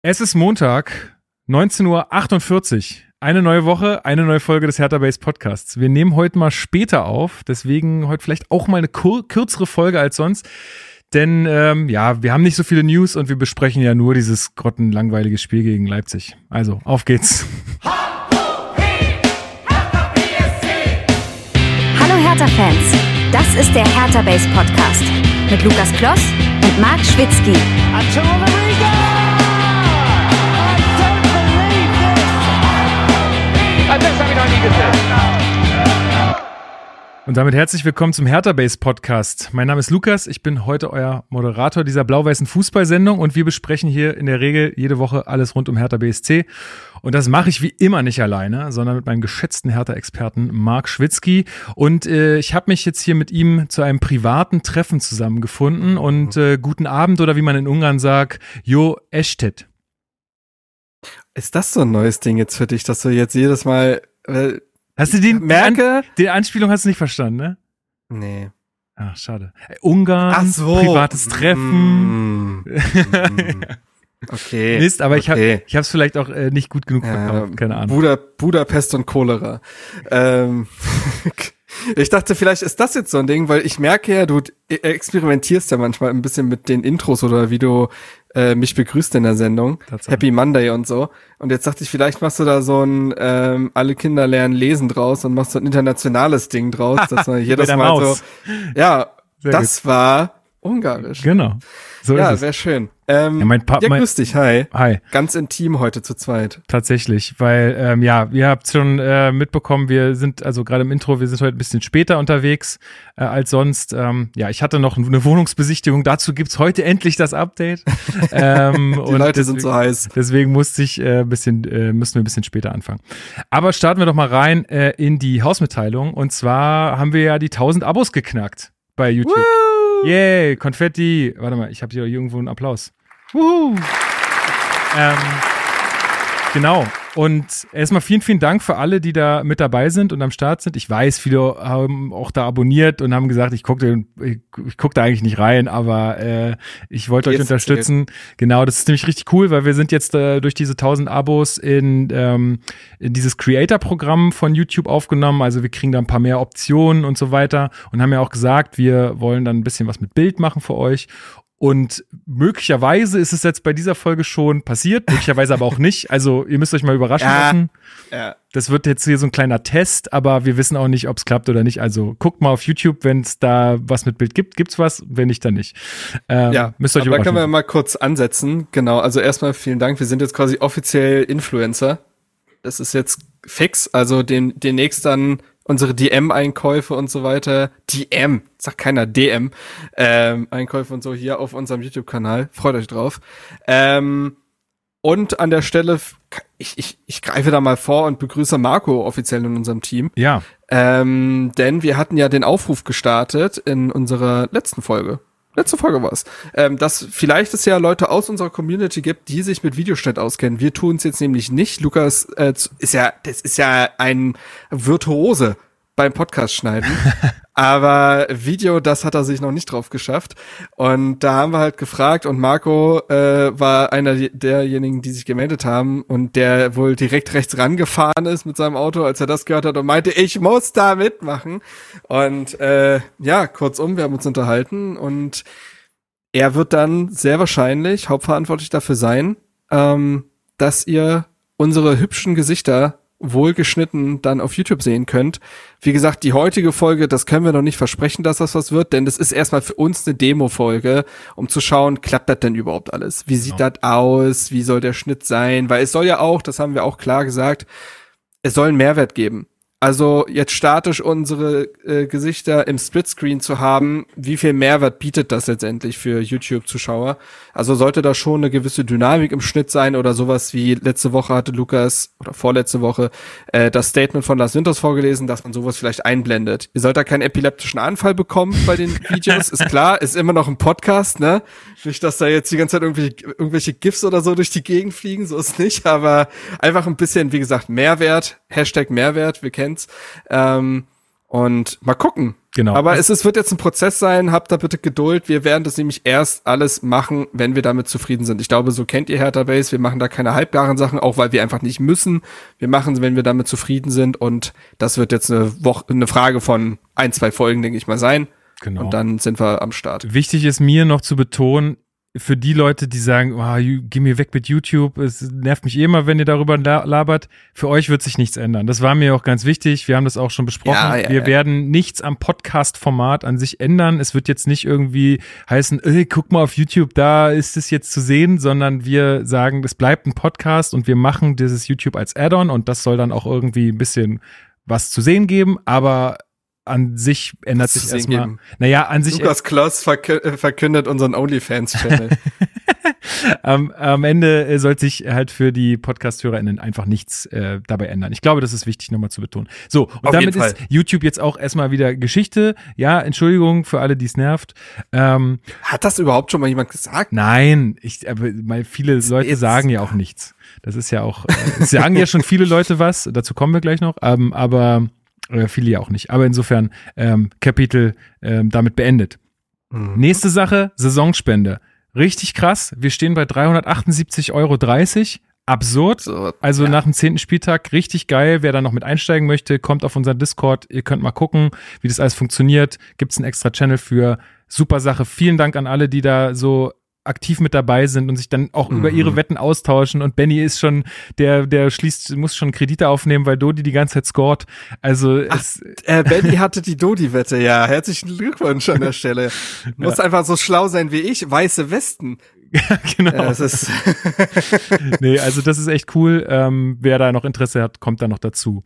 Es ist Montag, 19.48 Uhr. Eine neue Woche, eine neue Folge des Hertha Base Podcasts. Wir nehmen heute mal später auf, deswegen heute vielleicht auch mal eine kur kürzere Folge als sonst. Denn ähm, ja, wir haben nicht so viele News und wir besprechen ja nur dieses grottenlangweilige Spiel gegen Leipzig. Also, auf geht's. Hallo Hertha-Fans, das ist der Hertha Base Podcast mit Lukas Kloss und Marc Schwitzky. Und damit herzlich willkommen zum Hertha Base Podcast. Mein Name ist Lukas, ich bin heute euer Moderator dieser blau-weißen Fußballsendung und wir besprechen hier in der Regel jede Woche alles rund um Hertha BSC. Und das mache ich wie immer nicht alleine, sondern mit meinem geschätzten Hertha-Experten Marc Schwitzky. Und äh, ich habe mich jetzt hier mit ihm zu einem privaten Treffen zusammengefunden und äh, guten Abend oder wie man in Ungarn sagt, Jo Estet. Ist das so ein neues Ding jetzt für dich, dass du jetzt jedes Mal äh, Hast du den, merke? Die, die Anspielung hast du nicht verstanden, ne? Nee. Ach, schade. Ungarn, so. privates Treffen. Mm. Mm. Okay. Mist, aber ich habe okay. ich hab's vielleicht auch äh, nicht gut genug Ja, verkauft, keine Ahnung. Buda, Budapest und Cholera. Ähm, ich dachte, vielleicht ist das jetzt so ein Ding, weil ich merke ja, du experimentierst ja manchmal ein bisschen mit den Intros oder wie du äh, mich begrüßt in der Sendung. Tatsache. Happy Monday und so. Und jetzt dachte ich, vielleicht machst du da so ein ähm, alle Kinder lernen lesen draus und machst so ein internationales Ding draus, dass man jedes Mal Maus. so. Ja, Sehr das war ungarisch. Genau. So ja, wäre schön. Ähm, Ja, mein Pa- ja, grüß dich, hi. Hi, Ganz intim heute zu zweit. tatsächlich, weil ähm, ja, ihr habt schon äh, mitbekommen, wir sind also gerade im Intro, wir sind heute ein bisschen später unterwegs äh, als sonst. Ähm, ja, ich hatte noch eine Wohnungsbesichtigung. Dazu gibt's heute endlich das Update. ähm, Die Leute sind so heiß. Deswegen musste ich äh, ein bisschen, äh, müssen wir ein bisschen später anfangen. Aber starten wir doch mal rein äh, in die Hausmitteilung. Und zwar haben wir ja die 1000 Abos geknackt bei YouTube. Yay, Konfetti. Warte mal, ich habe hier irgendwo einen Applaus. Wuhu. Ähm, genau. Und erstmal vielen, vielen Dank für alle, die da mit dabei sind und am Start sind. Ich weiß, viele haben auch da abonniert und haben gesagt, ich gucke ich, ich guck da eigentlich nicht rein, aber äh, ich wollte euch Jetzt unterstützen. Genau, das ist nämlich richtig cool, weil wir sind jetzt äh, durch diese 1000 Abos in, ähm, in dieses Creator-Programm von YouTube aufgenommen. Also wir kriegen da ein paar mehr Optionen und so weiter und haben ja auch gesagt, wir wollen dann ein bisschen was mit Bild machen für euch. Und möglicherweise ist es jetzt bei dieser Folge schon passiert, möglicherweise aber auch nicht. Also ihr müsst euch mal überraschen Ja. lassen. Ja. Das wird jetzt hier so ein kleiner Test, aber wir wissen auch nicht, ob es klappt oder nicht. Also guckt mal auf YouTube, wenn es da was mit Bild gibt, gibt's was, wenn nicht, dann nicht. Ähm, Ja, müsst ihr euch aber da überraschen. können wir mal kurz ansetzen. Genau, also erstmal vielen Dank. Wir sind jetzt quasi offiziell Influencer. Das ist jetzt fix. Also den, demnächst dann unsere DM-Einkäufe und so weiter. DM, sagt keiner DM. Ähm, Einkäufe und so hier auf unserem YouTube-Kanal. Freut euch drauf. Ähm, und an der Stelle, ich, ich, ich greife da mal vor und begrüße Marco offiziell in unserem Team. ja, Ähm, denn wir hatten ja den Aufruf gestartet in unserer letzten Folge. Letzte Folge war's. Ähm, dass vielleicht es ja Leute aus unserer Community gibt, die sich mit Videoschnitt auskennen. Wir tun es jetzt nämlich nicht. Lukas äh, ist ja, das ist ja ein Virtuose beim Podcast schneiden. Aber Video, das hat er sich noch nicht drauf geschafft. Und da haben wir halt gefragt und Marco äh, war einer derjenigen, die sich gemeldet haben und der wohl direkt rechts rangefahren ist mit seinem Auto, als er das gehört hat und meinte, ich muss da mitmachen. Und äh, ja, kurzum, wir haben uns unterhalten und er wird dann sehr wahrscheinlich hauptverantwortlich dafür sein, ähm, dass ihr unsere hübschen Gesichter wohlgeschnitten dann auf YouTube sehen könnt. Wie gesagt, die heutige Folge, das können wir noch nicht versprechen, dass das was wird, denn das ist erstmal für uns eine Demo-Folge, um zu schauen, klappt das denn überhaupt alles? Wie sieht das aus? Wie soll der Schnitt sein? Weil es soll ja auch, das haben wir auch klar gesagt, es soll einen Mehrwert geben. Also jetzt statisch unsere äh, Gesichter im Splitscreen zu haben, wie viel Mehrwert bietet das letztendlich für YouTube-Zuschauer? Also sollte da schon eine gewisse Dynamik im Schnitt sein oder sowas wie letzte Woche hatte Lukas oder vorletzte Woche äh, das Statement von Lars Winters vorgelesen, dass man sowas vielleicht einblendet. Ihr sollt da keinen epileptischen Anfall bekommen bei den Videos, ist klar, ist immer noch ein Podcast, ne? Nicht, dass da jetzt die ganze Zeit irgendwelche, irgendwelche GIFs oder so durch die Gegend fliegen, so ist nicht, aber einfach ein bisschen, wie gesagt, Mehrwert, Hashtag Mehrwert, wir kennen's. Ähm, Und mal gucken. Genau. Aber es, es wird jetzt ein Prozess sein, habt da bitte Geduld. Wir werden das nämlich erst alles machen, wenn wir damit zufrieden sind. Ich glaube, so kennt ihr Hertha Base. Wir machen da keine halbgaren Sachen, auch weil wir einfach nicht müssen. Wir machen es, wenn wir damit zufrieden sind. Und das wird jetzt eine Woche, eine Frage von ein, zwei Folgen, denke ich mal, sein. Genau. Und dann sind wir am Start. Wichtig ist mir noch zu betonen, für die Leute, die sagen, oh, geh mir weg mit YouTube, es nervt mich eh immer, wenn ihr darüber labert, für euch wird sich nichts ändern. Das war mir auch ganz wichtig. Wir haben das auch schon besprochen. Ja, ja, wir ja. werden nichts am Podcast-Format an sich ändern. Es wird jetzt nicht irgendwie heißen, ey, guck mal auf YouTube, da ist es jetzt zu sehen, sondern wir sagen, es bleibt ein Podcast und wir machen dieses YouTube als Add-on und das soll dann auch irgendwie ein bisschen was zu sehen geben, aber an sich ändert sich erstmal. Naja, an sich. Lukas Kloss äh, verkündet unseren OnlyFans-Channel. am, am Ende äh, soll sich halt für die Podcast-HörerInnen einfach nichts äh, dabei ändern. Ich glaube, das ist wichtig nochmal zu betonen. So, und Auf damit ist YouTube jetzt auch erstmal wieder Geschichte. Ja, Entschuldigung für alle, die es nervt. Ähm, Hat das überhaupt schon mal jemand gesagt? Nein, ich, aber mal viele das Leute sagen ja auch nichts. Das ist ja auch, äh, es sagen ja schon viele Leute was, dazu kommen wir gleich noch, ähm, aber äh, viele ja auch nicht. Aber insofern ähm, Kapitel ähm, damit beendet. Mhm. Nächste Sache, Saisonspende. Richtig krass. Wir stehen bei 378,30 Euro. Absurd. Absurd. Also ja. nach dem zehnten Spieltag richtig geil. Wer da noch mit einsteigen möchte, kommt auf unseren Discord. Ihr könnt mal gucken, wie das alles funktioniert. Gibt es einen extra Channel für. Super Sache. Vielen Dank an alle, die da so aktiv mit dabei sind und sich dann auch mhm. über ihre mhm. Wetten austauschen. Und Benny ist schon, der, der schließt, muss schon Kredite aufnehmen, weil Dodi die ganze Zeit scored. Also Ach, es, äh, Benny hatte die Dodi-Wette, ja. Herzlichen Glückwunsch an der Stelle. Muss ja. einfach so schlau sein wie ich. Weiße Westen. Genau. Ja, das ist nee, also das ist echt cool. Ähm, wer da noch Interesse hat, kommt da noch dazu.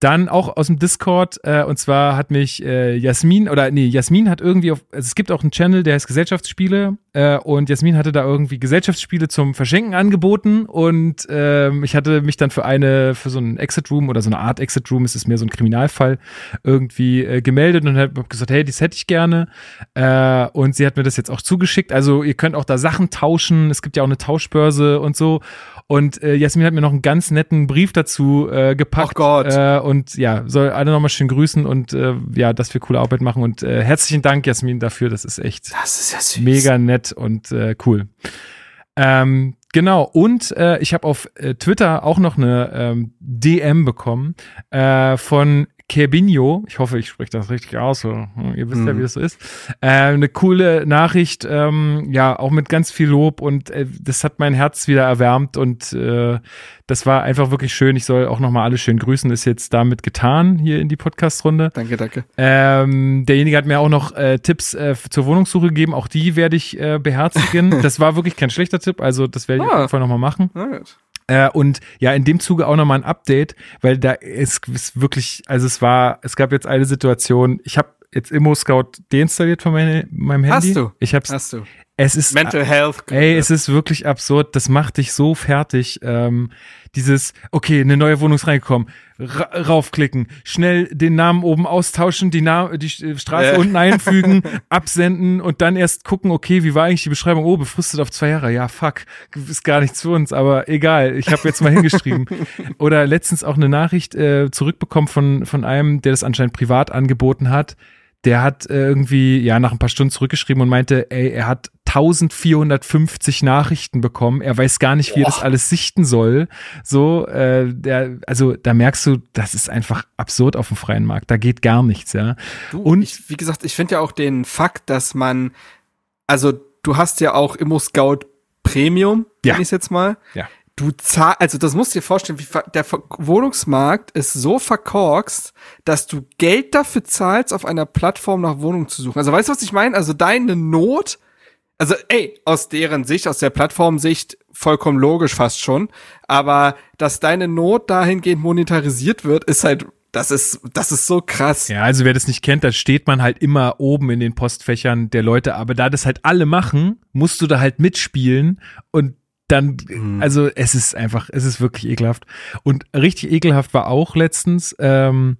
Dann auch aus dem Discord, äh, und zwar hat mich äh, Jasmin, oder nee, Jasmin hat irgendwie auf, also es gibt auch einen Channel, der heißt Gesellschaftsspiele, äh, und Jasmin hatte da irgendwie Gesellschaftsspiele zum Verschenken angeboten und ähm, ich hatte mich dann für eine, für so einen Exit Room oder so eine Art Exit Room, es ist mehr so ein Kriminalfall, irgendwie äh, gemeldet und habe gesagt, hey, das hätte ich gerne. Äh, und sie hat mir das jetzt auch zugeschickt. Also ihr könnt auch da Sachen tauschen, es gibt ja auch eine Tauschbörse und so. Und äh, Jasmin hat mir noch einen ganz netten Brief dazu äh, gepackt. Oh Gott. Äh, und ja, soll alle nochmal schön grüßen und äh, ja, dass wir coole Arbeit machen. Und äh, herzlichen Dank, Jasmin, dafür. Das ist echt das ist ja süß. mega nett und äh, cool. Ähm, genau, und äh, ich habe auf äh, Twitter auch noch eine ähm, DM bekommen äh, von Kerbinho, ich hoffe, ich spreche das richtig aus, so. Hm, ihr wisst mhm. ja, wie das so ist. Äh, eine coole Nachricht, ähm, ja, auch mit ganz viel Lob und äh, das hat mein Herz wieder erwärmt und äh, das war einfach wirklich schön. Ich soll auch nochmal alle schön grüßen, ist jetzt damit getan hier in die Podcast-Runde. Danke, danke. Ähm, derjenige hat mir auch noch äh, Tipps äh, zur Wohnungssuche gegeben, auch die werde ich äh, beherzigen. das war wirklich kein schlechter Tipp, also das werde ich ah. auf jeden Fall nochmal machen. Alright. Äh, und ja, in dem Zuge auch nochmal ein Update, weil da ist, ist wirklich, also es war, es gab jetzt eine Situation, ich habe jetzt Immo Scout deinstalliert von meine, meinem Handy. Hast du? Ich hab's. Hast du? Es ist Mental Health. Ey, es ist wirklich absurd. Das macht dich so fertig. Ähm, dieses, okay, eine neue Wohnung ist reingekommen, ra raufklicken, schnell den Namen oben austauschen, die, Na die Straße äh. unten einfügen, absenden und dann erst gucken, okay, wie war eigentlich die Beschreibung? Oh, befristet auf zwei Jahre. Ja, fuck, ist gar nichts für uns, aber egal. Ich habe jetzt mal hingeschrieben. Oder letztens auch eine Nachricht äh, zurückbekommen von von einem, der das anscheinend privat angeboten hat der hat äh, irgendwie, ja, nach ein paar Stunden zurückgeschrieben und meinte, ey, er hat 1450 Nachrichten bekommen. Er weiß gar nicht, wie er das alles sichten soll. So, äh, der, also da merkst du, das ist einfach absurd auf dem freien Markt. Da geht gar nichts, ja. Du, und ich, wie gesagt, ich finde ja auch den Fakt, dass man, also du hast ja auch Immo Scout Premium, ja. ich jetzt mal. Ja du zahlst, also das musst du dir vorstellen, wie der Wohnungsmarkt ist so verkorkst, dass du Geld dafür zahlst, auf einer Plattform nach Wohnungen zu suchen. Also weißt du, was ich meine? Also deine Not, also ey, aus deren Sicht, aus der Plattformsicht, vollkommen logisch fast schon, aber dass deine Not dahingehend monetarisiert wird, ist halt das ist, das ist so krass. Ja, also wer das nicht kennt, da steht man halt immer oben in den Postfächern der Leute. Aber da das halt alle machen, musst du da halt mitspielen und dann, mhm. also es ist einfach, es ist wirklich ekelhaft. Und richtig ekelhaft war auch letztens, ähm,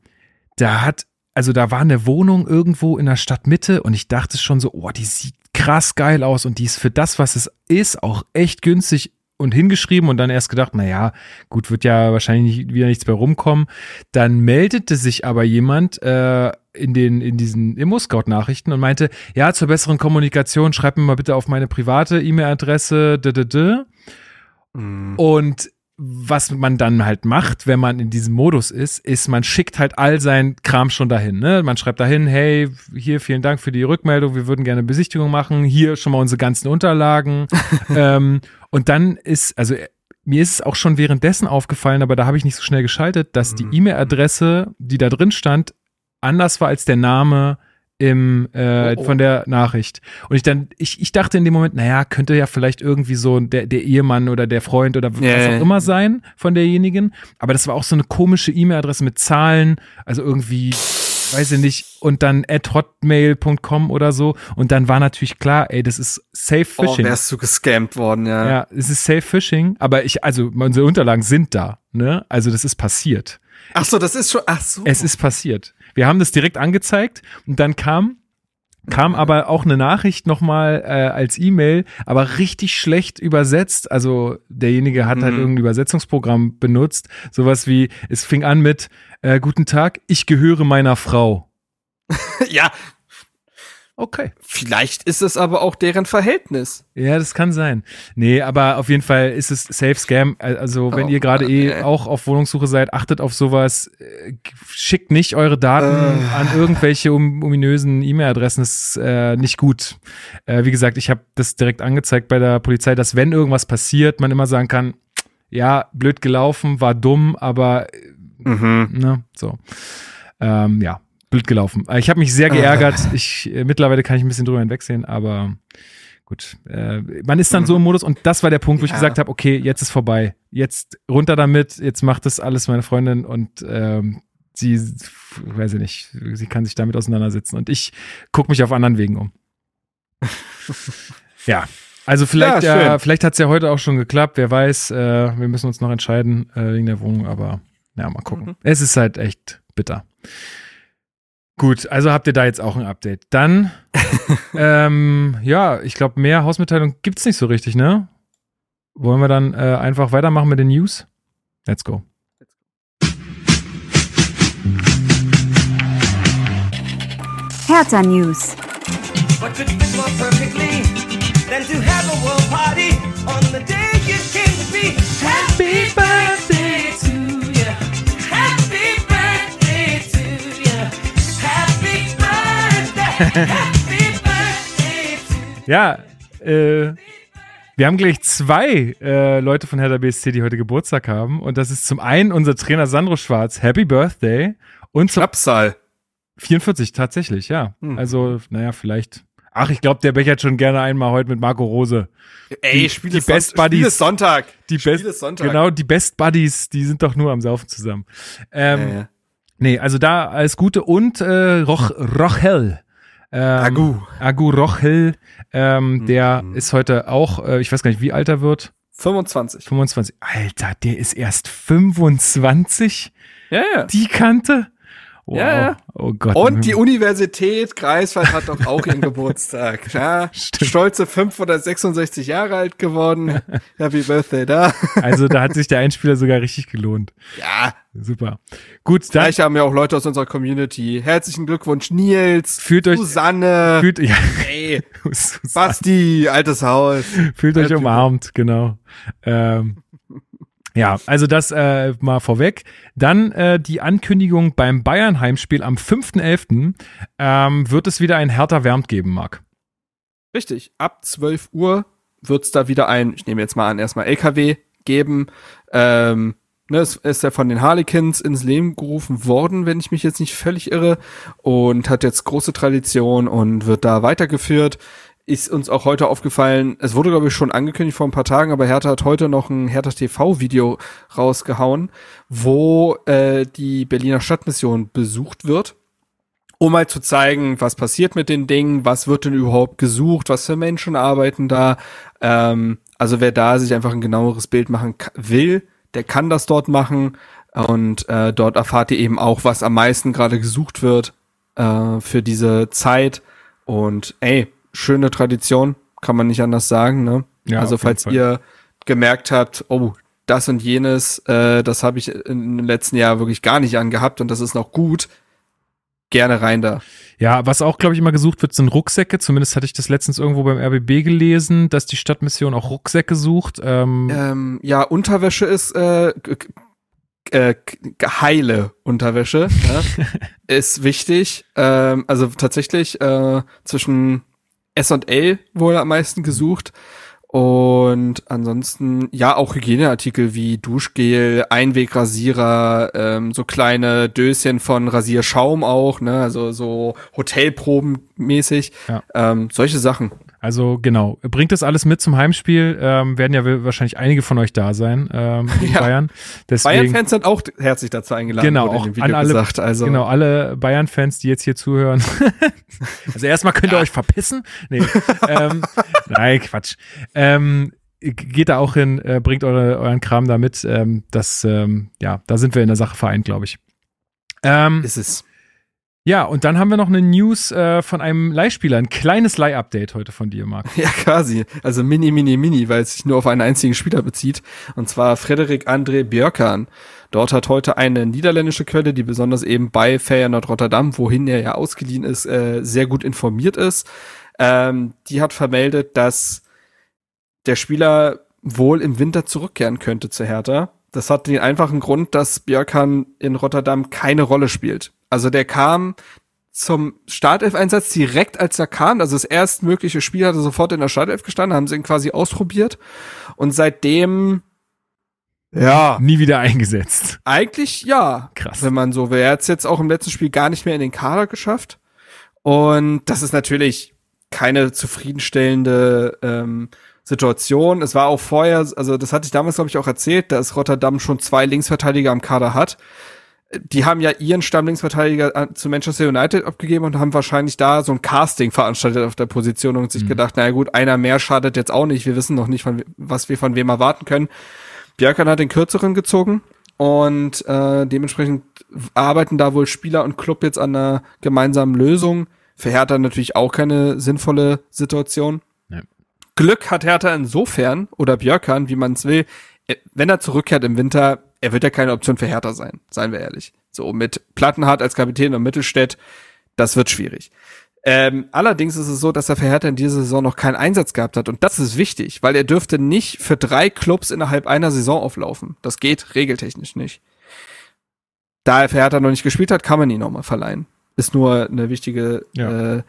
da hat, also da war eine Wohnung irgendwo in der Stadtmitte und ich dachte schon so, oh, die sieht krass geil aus und die ist für das, was es ist, auch echt günstig und hingeschrieben und dann erst gedacht, na ja, gut, wird ja wahrscheinlich wieder nichts mehr rumkommen. Dann meldete sich aber jemand äh, in den in diesen Immo-Scout-Nachrichten und meinte, ja, zur besseren Kommunikation schreib mir mal bitte auf meine private E-Mail-Adresse. Mhm. Und was man dann halt macht, wenn man in diesem Modus ist, ist, man schickt halt all sein Kram schon dahin. Ne? Man schreibt dahin, hey, hier vielen Dank für die Rückmeldung, wir würden gerne Besichtigung machen, hier schon mal unsere ganzen Unterlagen. ähm, und dann ist, also mir ist es auch schon währenddessen aufgefallen, aber da habe ich nicht so schnell geschaltet, dass die Mhm. E-Mail-Adresse, die da drin stand, anders war als der Name im äh, Oh, oh. von der Nachricht. Und ich dann, ich, ich dachte in dem Moment, naja, könnte ja vielleicht irgendwie so der, der Ehemann oder der Freund oder Ja, was auch immer sein von derjenigen. Aber das war auch so eine komische E-Mail-Adresse mit Zahlen, also irgendwie, weiß ich nicht, und dann at hotmail.com oder so. Und dann war natürlich klar, ey, das ist safe Oh, phishing. wärst du gescammt worden, ja. ja, es ist safe phishing, aber ich, also unsere Unterlagen sind da, ne? Also das ist passiert. Ach so, das ist schon, ach so. Es ist passiert. Wir haben das direkt angezeigt und dann kam kam aber auch eine Nachricht nochmal äh, als E-Mail, aber richtig schlecht übersetzt. Also derjenige hat halt Mhm. irgendein Übersetzungsprogramm benutzt. Sowas wie, es fing an mit, äh, guten Tag, ich gehöre meiner Frau. ja, Okay. vielleicht ist es aber auch deren Verhältnis. Ja, das kann sein. Nee, aber auf jeden Fall ist es Safe Scam. Also, wenn Oh ihr gerade eh auch auf Wohnungssuche seid, achtet auf sowas. Schickt nicht eure Daten Äh. an irgendwelche um, ominösen E-Mail-Adressen. Das ist äh, nicht gut. Äh, wie gesagt, ich habe das direkt angezeigt bei der Polizei, dass wenn irgendwas passiert, man immer sagen kann, ja, blöd gelaufen, war dumm, aber Mhm. ne, so. Ähm, ja, blöd gelaufen. Äh, Ich habe mich sehr geärgert. Ich äh, mittlerweile kann ich ein bisschen drüber hinwegsehen, aber gut. Äh, man ist dann so im Modus und das war der Punkt, wo ich Ja. gesagt habe, okay, jetzt ist vorbei. Jetzt runter damit, jetzt macht das alles meine Freundin und ähm, sie, weiß ich nicht, sie kann sich damit auseinandersetzen und ich gucke mich auf anderen Wegen um. ja. Also vielleicht, Ja, schön. vielleicht hat es ja heute auch schon geklappt, wer weiß, äh, wir müssen uns noch entscheiden äh, wegen der Wohnung, aber ja, mal gucken. Mhm. Es ist halt echt bitter. Gut, also habt ihr da jetzt auch ein Update. Dann, ähm, ja, ich glaube, mehr Hausmitteilung gibt's nicht so richtig, ne? Wollen wir dann äh, einfach weitermachen mit den News? Let's go. Hertha News. What could fit more perfectly than to have a world party on the day you came to be? Happy birthday Ja, äh, wir haben gleich zwei äh, Leute von Hertha BSC, die heute Geburtstag haben. Und das ist zum einen unser Trainer Sandro Schwarz, Happy Birthday. Und zum Schnapszahl. 44 tatsächlich, ja. Hm. Also, naja, vielleicht. Ach, ich glaube, der bechert schon gerne einmal heute mit Marco Rose. Ey, Die- Spiel die ist Best Sonntag. Spiel Buddies. ist Sonntag. Die Spiel Best, ist Sonntag. genau, die Best Buddies, die sind doch nur am Saufen zusammen. Ähm, Ja, ja. Nee, also da alles Gute und äh, Roch, Rochel. Ähm, Agu. Agu Rochel, ähm, der Mhm. ist heute auch, äh, ich weiß gar nicht, wie alt er wird. 25. 25. Alter, der ist erst 25? Ja, ja. Die Kante? Wow. Ja. Oh Gott. Und die Universität Greifswald hat doch auch ihren Geburtstag. Ja, Stimmt. stolze 566 Jahre alt geworden. Happy Birthday da. Also da hat sich der Einspieler sogar richtig gelohnt. Ja, Super. Gut, dann vielleicht haben ja auch Leute aus unserer Community. Herzlichen Glückwunsch, Nils. Fühlt euch- Susanne. fühlt, ja, Ey, Susanne. Basti, altes Haus. Fühlt euch umarmt, genau. Ähm, ja, also das äh, mal vorweg. Dann äh, die Ankündigung beim Bayern-Heimspiel am 5.11. Ähm, wird es wieder ein härter Wärmt geben, Marc. Richtig, ab 12 Uhr wird's da wieder ein, ich nehme jetzt mal an, erstmal LKW geben. Ähm, ne, es ist ja von den Harlequins ins Leben gerufen worden, wenn ich mich jetzt nicht völlig irre. Und hat jetzt große Tradition und wird da weitergeführt. Ist uns auch heute aufgefallen, es wurde, glaube ich, schon angekündigt vor ein paar Tagen, aber Hertha hat heute noch ein Hertha TV-Video rausgehauen, wo äh, die Berliner Stadtmission besucht wird um mal zu zeigen, was passiert mit den Dingen, was wird denn überhaupt gesucht, was für Menschen arbeiten da. Ähm, also wer da sich einfach ein genaueres Bild machen will, der kann das dort machen und äh, dort erfahrt ihr eben auch, was am meisten gerade gesucht wird äh, für diese Zeit. Und ey, schöne Tradition, kann man nicht anders sagen. Ne? Ja, also falls Fall. ihr gemerkt habt, oh, das und jenes, äh, das habe ich den letzten Jahr wirklich gar nicht angehabt und das ist noch gut, gerne rein da. Ja, was auch, glaube ich, immer gesucht wird, sind Rucksäcke. Zumindest hatte ich das letztens irgendwo beim RBB gelesen, dass die Stadtmission auch Rucksäcke sucht. Ähm, Ähm, ja, Unterwäsche ist äh, äh, heile Unterwäsche, ja, ist wichtig. Ähm, also tatsächlich äh, zwischen S und L wohl am meisten gesucht. Und ansonsten, ja, auch Hygieneartikel wie Duschgel, Einwegrasierer, ähm, so kleine Döschen von Rasierschaum auch, ne, also so Hotelproben-mäßig, Ja. ähm, solche Sachen. Also genau, bringt das alles mit zum Heimspiel. Ähm, werden ja wahrscheinlich einige von euch da sein ähm, in Ja. Bayern. Bayern-Fans sind auch herzlich dazu eingeladen, Genau, auch an alle- gesagt. Also, genau, alle Bayern-Fans, die jetzt hier zuhören. also erstmal könnt ihr euch verpissen. Nee, ähm, nein, Quatsch. Ähm, geht da auch hin, äh, bringt eure, euren Kram da mit. Ähm, das, ähm, ja, da sind wir in der Sache vereint, glaube ich. Ähm, ist es. Ja, und dann haben wir noch eine News äh, von einem Leihspieler, ein kleines Leih-Update heute von dir, Marc. Ja, quasi. Also mini, mini, mini, weil es sich nur auf einen einzigen Spieler bezieht. Und zwar Frederik André Björkan. Dort hat heute eine niederländische Quelle, die besonders eben bei Feyenoord Rotterdam, wohin er ja ausgeliehen ist, äh, sehr gut informiert ist. Ähm, die hat vermeldet, dass der Spieler wohl im Winter zurückkehren könnte zu Hertha. Das hat den einfachen Grund, dass Björkan in Rotterdam keine Rolle spielt. Also der kam zum Startelf-Einsatz direkt als er kam, also das erstmögliche Spiel hat er sofort in der Startelf gestanden, haben sie ihn quasi ausprobiert und seitdem ja, Nie wieder eingesetzt. eigentlich ja, Krass. wenn man so will. Er hat es jetzt auch im letzten Spiel gar nicht mehr in den Kader geschafft und das ist natürlich keine zufriedenstellende ähm, Situation. Es war auch vorher, also das hatte ich damals glaube ich auch erzählt, dass Rotterdam schon zwei Linksverteidiger am Kader hat die haben ja ihren Stammlinksverteidiger an- zu Manchester United abgegeben und haben wahrscheinlich da so ein Casting veranstaltet auf der Position und sich gedacht, naja gut, einer mehr schadet jetzt auch nicht. Wir wissen noch nicht, von, was wir von wem erwarten können. Björkan hat den kürzeren gezogen und äh, dementsprechend arbeiten da wohl Spieler und Club jetzt an einer gemeinsamen Lösung. Für Hertha natürlich auch keine sinnvolle Situation. Nee. Glück hat Hertha insofern, oder Björkan, wie man es will, äh, wenn er zurückkehrt im Winter, er wird ja keine Option für Hertha sein, seien wir ehrlich. So, mit Plattenhardt als Kapitän und Mittelstädt, das wird schwierig. Ähm, allerdings ist es so, dass er für Hertha in dieser Saison noch keinen Einsatz gehabt hat. Und das ist wichtig, weil er dürfte nicht für drei Clubs innerhalb einer Saison auflaufen. Das geht regeltechnisch nicht. Da er für Hertha noch nicht gespielt hat, kann man ihn nochmal verleihen. Ist nur eine wichtige Ja. äh,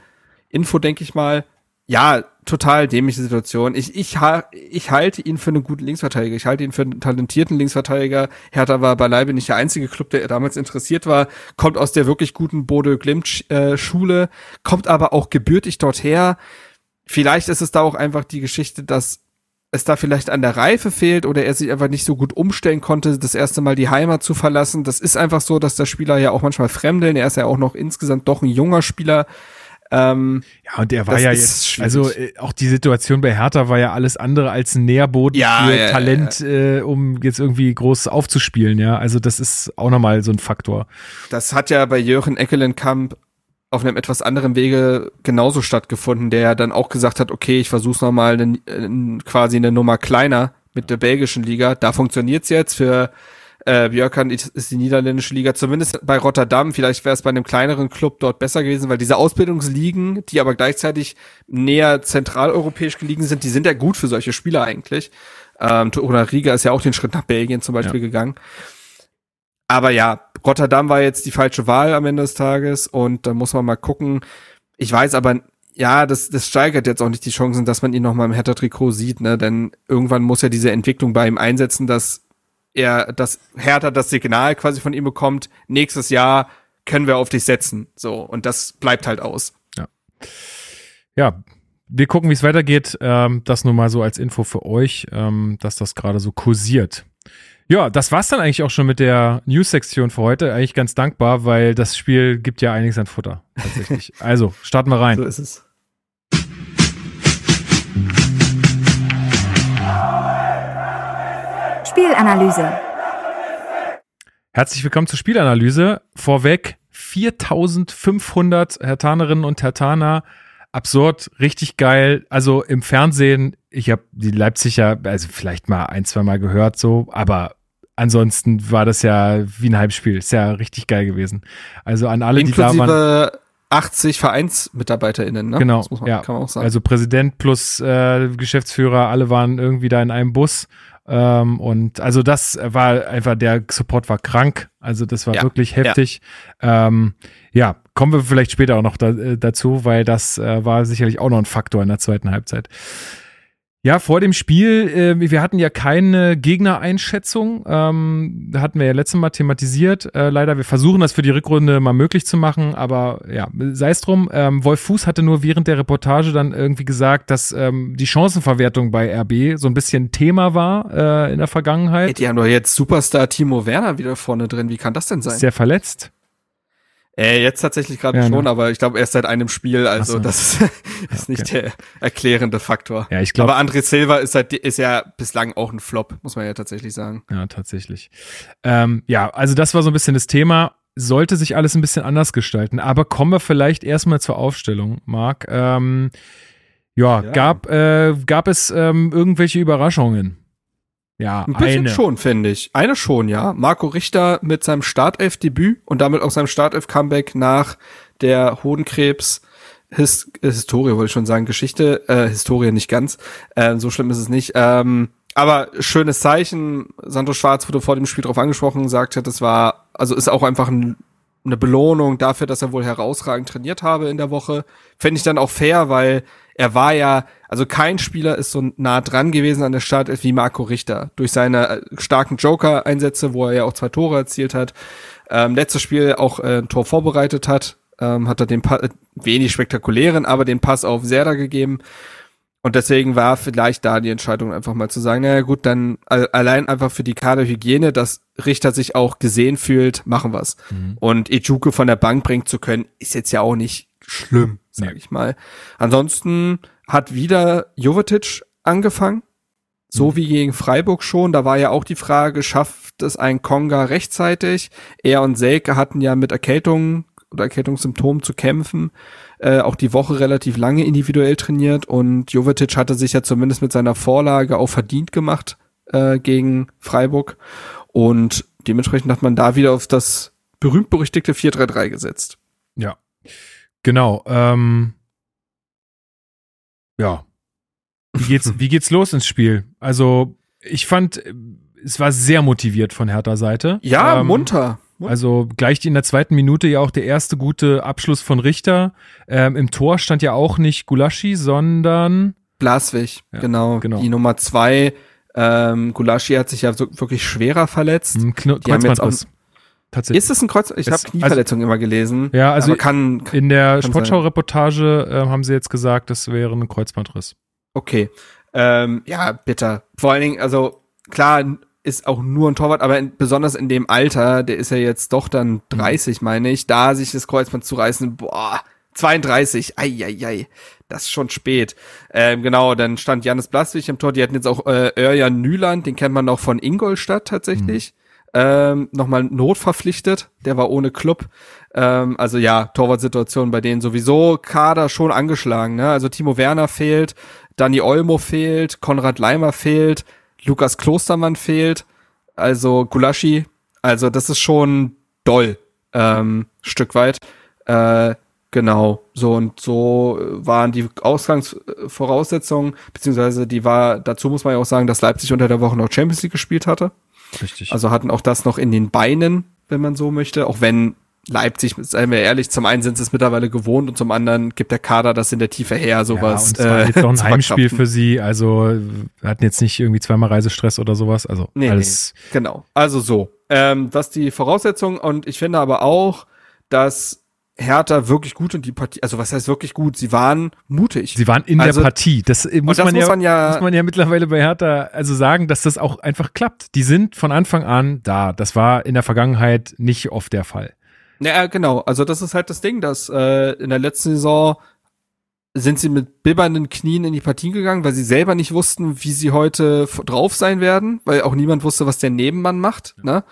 Info, denke ich mal. Ja, total dämliche Situation. Ich, ich, ich halte ihn für einen guten Linksverteidiger. Ich halte ihn für einen talentierten Linksverteidiger. Hertha war beileibe nicht der einzige Club, der damals interessiert war. Kommt aus der wirklich guten Bode Glimt äh, kommt aber auch gebürtig dorther. Vielleicht ist es da auch einfach die Geschichte, dass es da vielleicht an der Reife fehlt oder er sich einfach nicht so gut umstellen konnte, das erste Mal die Heimat zu verlassen. Das ist einfach so, dass der Spieler ja auch manchmal fremdeln. Er ist ja auch noch insgesamt doch ein junger Spieler. Ähm, Ja, und er war ja jetzt, schwierig. also äh, auch die Situation bei Hertha war ja alles andere als ein Nährboden Ja, für ja, ja, Talent, Äh, um jetzt irgendwie groß aufzuspielen, ja. Also das ist auch nochmal so ein Faktor. das hat ja bei Jürgen Eckelenkamp auf einem etwas anderen Wege genauso stattgefunden, der ja dann auch gesagt hat, okay, ich versuch's nochmal äh, quasi eine Nummer kleiner mit der belgischen Liga. Da funktioniert's jetzt. Für äh, Björkan ist die niederländische Liga zumindest bei Rotterdam. Vielleicht wäre es bei einem kleineren Club dort besser gewesen, weil diese Ausbildungsligen, die aber gleichzeitig näher zentraleuropäisch gelegen sind, die sind ja gut für solche Spieler eigentlich. Ähm, oder Riga ist ja auch den Schritt nach Belgien zum Beispiel gegangen. Aber ja, Rotterdam war jetzt die falsche Wahl am Ende des Tages und da muss man mal gucken. Ich weiß aber, ja, das, das steigert jetzt auch nicht die Chancen, dass man ihn noch mal im Hertha-Trikot sieht, ne? Denn irgendwann muss ja diese Entwicklung bei ihm einsetzen, dass er, dass Hertha das Signal quasi von ihm bekommt, nächstes Jahr können wir auf dich setzen. So, und das bleibt halt aus. Ja, wir gucken, wie es weitergeht. Ähm, das nur mal so als Info für euch, ähm, dass das gerade so kursiert. Ja, das war's dann eigentlich auch schon mit der News-Sektion für heute. Eigentlich ganz dankbar, weil das Spiel gibt ja einiges an Futter. Tatsächlich. also, starten wir rein. So ist es. Spielanalyse. Herzlich willkommen zur Spielanalyse. Vorweg 4500 Hertanerinnen und Hertaner. Absurd, richtig geil. Also im Fernsehen ich habe die Leipziger, also vielleicht mal ein, zwei Mal gehört so, aber ansonsten war das ja wie ein Heimspiel. Ist ja richtig geil gewesen. Also an alle, die da waren. Inklusive 80 VereinsmitarbeiterInnen, ne? Genau, Das muss man, ja. kann man auch sagen. Also Präsident plus äh, Geschäftsführer, alle waren irgendwie da in einem Bus. Ähm, und also das war einfach, der Support war krank. Also das war Ja, wirklich heftig. Ja. Ähm, ja, kommen wir vielleicht später auch noch da, äh, dazu, weil das äh, war sicherlich auch noch ein Faktor in der zweiten Halbzeit. Ja, vor dem Spiel, äh, wir hatten ja keine Gegnereinschätzung. Ähm, da hatten wir ja letztes Mal thematisiert. Äh, leider, wir versuchen das für die Rückrunde mal möglich zu machen, aber ja, sei es drum. Ähm, Wolf Fuß hatte nur während der Reportage dann irgendwie gesagt, dass ähm, die Chancenverwertung bei RB so ein bisschen Thema war äh, in der Ey, Vergangenheit. die haben doch jetzt Superstar Timo Werner wieder vorne drin. Wie kann das denn sein? Sehr verletzt. Äh, jetzt tatsächlich gerade Ja, ne? schon, aber ich glaube erst seit einem Spiel, also so. das ist, ist nicht der erklärende Faktor. Ja, ich glaube, aber André Silva ist, seit, ist ja bislang auch ein Flop, muss man ja tatsächlich sagen. Ja, tatsächlich. Ähm, ja, also das war so ein bisschen das Thema. Sollte sich alles ein bisschen anders gestalten. Aber kommen wir vielleicht erstmal zur Aufstellung, Marc. Ähm, ja, Ja. Gab, äh, gab es ähm, irgendwelche Überraschungen? Ja, Ein bisschen eine. schon, finde ich. Eine schon, ja. Marco Richter mit seinem Startelf-Debüt und damit auch seinem Startelf-Comeback nach der Hodenkrebs His äh, Historie, wollte ich schon sagen, Geschichte, äh, Historie nicht ganz, äh, so schlimm ist es nicht. Ähm, aber schönes Zeichen. Sandro Schwarz wurde vor dem Spiel drauf angesprochen, sagte, das war, also ist auch einfach ein, eine Belohnung dafür, dass er wohl herausragend trainiert habe in der Woche. Fände ich dann auch fair, weil er war ja, also kein Spieler ist so nah dran gewesen an der Startelf wie Marco Richter. Durch seine äh, starken Joker-Einsätze, wo er ja auch zwei Tore erzielt hat. Ähm, letztes Spiel auch äh, ein Tor vorbereitet hat, ähm, hat er den pa äh, wenig spektakulären, aber den Pass auf Serda gegeben. Und deswegen war vielleicht da die Entscheidung einfach mal zu sagen, naja gut, dann allein einfach für die Kaderhygiene, dass Richter sich auch gesehen fühlt, machen wir's. Mhm. Und Ejuke von der Bank bringen zu können, ist jetzt ja auch nicht schlimm, sag Nee. ich mal. Ansonsten hat wieder Jovetic angefangen. So Mhm. wie gegen Freiburg schon, da war ja auch die Frage, schafft es ein Konga rechtzeitig? Er und Selke hatten ja mit Erkältungen oder Erkältungssymptomen zu kämpfen, äh, auch die Woche relativ lange individuell trainiert und Jovetic hatte sich ja zumindest mit seiner Vorlage auch verdient gemacht äh, gegen Freiburg und dementsprechend hat man da wieder auf das berühmt-berüchtigte 4-3-3 gesetzt. Ja, genau. Ähm, ja. Wie geht's, wie geht's los ins Spiel? Also, ich fand, es war sehr motiviert von Hertha Seite. Ja, Ähm, munter. Also gleich in der zweiten Minute ja auch der erste gute Abschluss von Richter. Ähm, Im Tor stand ja auch nicht Gulaschi, sondern Blaswig, Ja, genau. genau. Die Nummer zwei, ähm, Gulaschi hat sich ja so, wirklich schwerer verletzt. ein Kno Die haben jetzt Kreuzbandriss. Tatsächlich. Ist es ein Kreuz? Ich habe Knieverletzung immer gelesen. Ja, also aber kann, in der kann Sportschau-Reportage äh, haben sie jetzt gesagt, das wäre ein Kreuzbandriss. okay. Ähm, ja, bitter. Vor allen Dingen, also klar ist auch nur ein Torwart, aber in, besonders in dem Alter, der ist ja jetzt doch dann 30, meine ich, da sich das Kreuzband zu reißen, boah, 32, ei, ei, ei, das ist schon spät. Ähm, genau, dann stand Janis Blaswig im Tor, die hatten jetzt auch äh, Örjan Nyland, den kennt man auch von Ingolstadt tatsächlich. Ähm, nochmal notverpflichtet, der war ohne Club. Ähm, also ja, Torwartsituation bei denen sowieso Kader schon angeschlagen. Ne? Also Timo Werner fehlt, Dani Olmo fehlt, Konrad Leimer fehlt, Lukas Klostermann fehlt, also Gulaschi. Also das ist schon doll, ähm, Stück weit. Äh, genau, so und so waren die Ausgangsvoraussetzungen, beziehungsweise die war, dazu muss man ja auch sagen, dass Leipzig unter der Woche noch Champions League gespielt hatte. Richtig. Also hatten auch das noch in den Beinen, wenn man so möchte. Auch wenn Leipzig, seien wir ehrlich, zum einen sind sie es mittlerweile gewohnt und zum anderen gibt der Kader das in der Tiefe her, sowas. ja, und war jetzt auch ein Heimspiel für sie, also hatten jetzt nicht irgendwie zweimal Reisestress oder sowas, also Nee, alles nee, genau. Also so. Ähm, das die Voraussetzung und ich finde aber auch, dass Hertha wirklich gut in die Partie, also was heißt wirklich gut? Sie waren mutig. Sie waren in Also- der Partie. Das äh, muss, das man, muss ja, man ja- muss man ja mittlerweile bei Hertha also sagen, dass das auch einfach klappt. Die sind von Anfang an da. Das war in der Vergangenheit nicht oft der Fall. Ja, genau. Also das ist halt das Ding, dass äh, in der letzten Saison sind sie mit bibbernden Knien in die Partien gegangen, weil sie selber nicht wussten, wie sie heute drauf sein werden, weil auch niemand wusste, was der Nebenmann macht. Ne?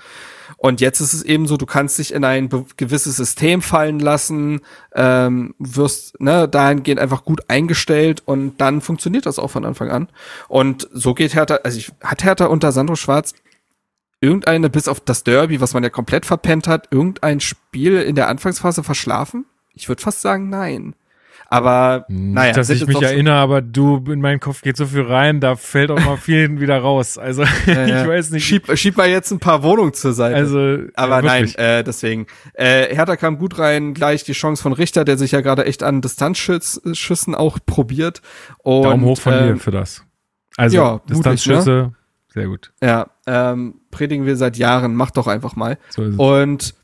Und jetzt ist es eben so, du kannst dich in ein gewisses System fallen lassen, ähm, wirst ne, dahingehend einfach gut eingestellt und dann funktioniert das auch von Anfang an. Und so geht Hertha, also ich, hat Hertha unter Sandro Schwarz irgendeine, bis auf das Derby, was man ja komplett verpennt hat, irgendein Spiel in der Anfangsphase verschlafen? Ich würde fast sagen, nein. Aber naja, Nicht, dass ich mich erinnere, aber du, in meinen Kopf geht so viel rein, da fällt auch mal viel wieder raus. Also, Ja, ja. ich weiß nicht. Schieb, schieb mal jetzt ein paar Wohnungen zur Seite. also, Aber ja, nein, äh, deswegen. Äh, Hertha kam gut rein, gleich die Chance von Richter, der sich ja gerade echt an Distanzschüssen auch probiert. Und, Daumen hoch von ähm, dir für das. Also, ja, mutig, Distanzschüsse, sehr gut. Ja, ähm, predigen wir seit Jahren, mach doch einfach mal. So ist es. Und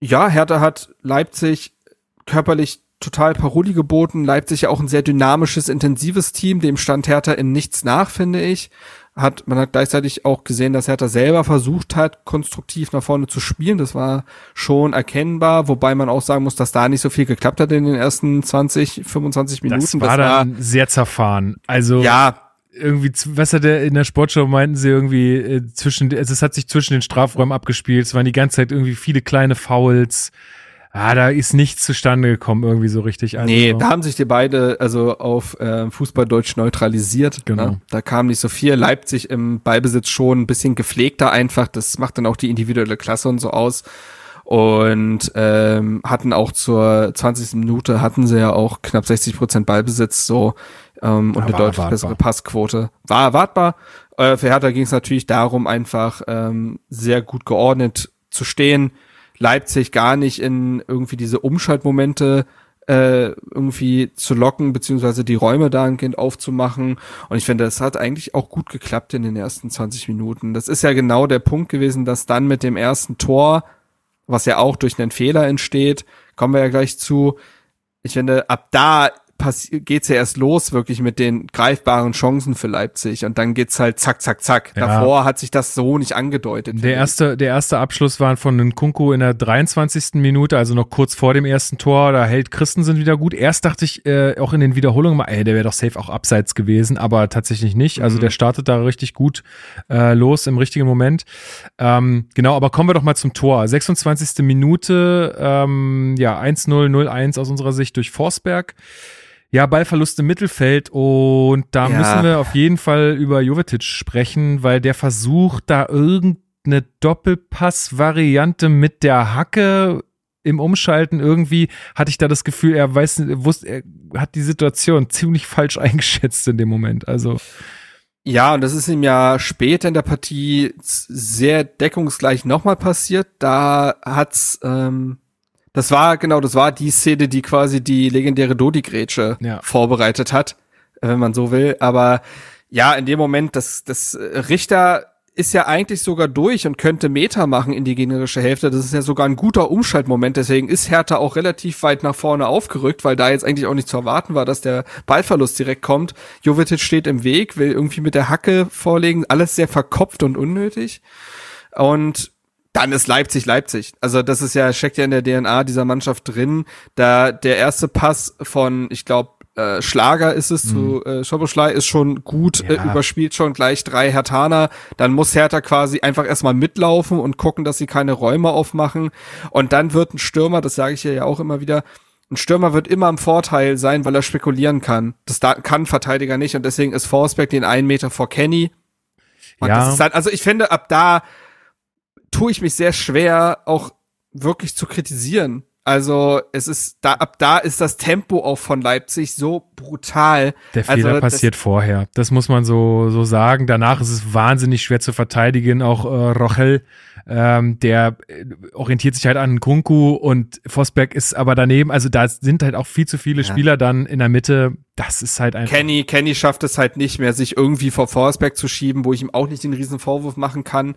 ja, Hertha hat Leipzig körperlich total Paroli geboten. Leipzig ja auch ein sehr dynamisches, intensives Team. Dem stand Hertha in nichts nach, finde ich. Hat, man hat gleichzeitig auch gesehen, dass Hertha selber versucht hat, konstruktiv nach vorne zu spielen. Das war schon erkennbar, wobei man auch sagen muss, dass da nicht so viel geklappt hat in den ersten 20, 25 Minuten. das war dann sehr zerfahren. Also, ja, irgendwie, was hat er in der Sportshow meinten sie irgendwie äh, zwischen, also es hat sich zwischen den Strafräumen abgespielt, es waren die ganze Zeit irgendwie viele kleine Fouls. Ah, da ist nichts zustande gekommen, irgendwie so richtig. Also, Nee, da haben sich die beide also auf äh, Fußballdeutsch neutralisiert. Genau. Ne? Da kam nicht so viel. Leipzig im Ballbesitz schon ein bisschen gepflegter einfach. Das macht dann auch die individuelle Klasse und so aus. Und ähm, hatten auch zur 20. Minute hatten sie ja auch knapp 60 Prozent Ballbesitz so ähm, und Ja, eine deutlich erwartbar. bessere Passquote. War erwartbar. Äh, für Hertha ging es natürlich darum, einfach ähm, sehr gut geordnet zu stehen. Leipzig gar nicht in irgendwie diese Umschaltmomente äh, irgendwie zu locken, beziehungsweise die Räume dahingehend aufzumachen. Und ich finde, das hat eigentlich auch gut geklappt in den ersten 20 Minuten. Das ist ja genau der Punkt gewesen, dass dann mit dem ersten Tor, was ja auch durch einen Fehler entsteht, kommen wir ja gleich zu. Ich finde, ab da geht's ja erst los wirklich mit den greifbaren Chancen für Leipzig und dann geht's halt zack, zack, zack. Ja. Davor hat sich das so nicht angedeutet. Der erste, der erste Abschluss war von Nkunku in der 23. Minute, also noch kurz vor dem ersten Tor. Da hält Christensen wieder gut. Erst dachte ich äh, auch in den Wiederholungen mal, ey, der wäre doch safe auch abseits gewesen, aber tatsächlich nicht. Also Mhm. der startet da richtig gut äh, los im richtigen Moment. Ähm, genau, aber kommen wir doch mal zum Tor. 26. Minute, ähm, ja, 1-0, 0-1 aus unserer Sicht durch Forsberg. Ja, Ballverlust im Mittelfeld und da Ja. müssen wir auf jeden Fall über Jovetic sprechen, weil der versucht da irgendeine Doppelpass-Variante mit der Hacke im Umschalten irgendwie hatte ich da das Gefühl, er weiß, wusste, er hat die Situation ziemlich falsch eingeschätzt in dem Moment. Also Ja, und das ist ihm ja später in der Partie sehr deckungsgleich nochmal passiert. Da hat's, ähm, das war, genau, das war die Szene, die quasi die legendäre Dodi-Grätsche Ja. vorbereitet hat, äh, wenn man so will. Aber ja, in dem Moment, das, das Richter ist ja eigentlich sogar durch und könnte Meter machen in die gegnerische Hälfte. Das ist ja sogar ein guter Umschaltmoment. Deswegen ist Hertha auch relativ weit nach vorne aufgerückt, weil da jetzt eigentlich auch nicht zu erwarten war, dass der Ballverlust direkt kommt. Jovetic steht im Weg, will irgendwie mit der Hacke vorlegen. Alles sehr verkopft und unnötig. Und dann ist Leipzig Leipzig. Also das ist ja, steckt ja in der DNA dieser Mannschaft drin. Da der erste Pass von, ich glaube, äh, Schlager ist es zu äh, Schoboschlei ist schon gut, Ja. äh, überspielt schon gleich drei Hertaner. Dann muss Hertha quasi einfach erstmal mitlaufen und gucken, dass sie keine Räume aufmachen. Und dann wird ein Stürmer, das sage ich ja auch immer wieder, ein Stürmer wird immer im Vorteil sein, weil er spekulieren kann. Das da kann Verteidiger nicht und deswegen ist Forsberg den einen Meter vor Kenny. Und Ja. das ist halt, also ich finde, ab da tue ich mich sehr schwer, auch wirklich zu kritisieren. Also es ist da ab da ist das Tempo auch von Leipzig so brutal. Der Fehler also, das- passiert vorher. Das muss man so, so sagen. Danach ist es wahnsinnig schwer zu verteidigen. Auch äh, Rochel, ähm, der äh, orientiert sich halt an Kunku und Vosberg ist aber daneben. Also da sind halt auch viel zu viele Ja. Spieler dann in der Mitte. Das ist halt einfach. Kenny, Kenny schafft es halt nicht mehr, sich irgendwie vor Forsberg zu schieben, wo ich ihm auch nicht den riesen Vorwurf machen kann.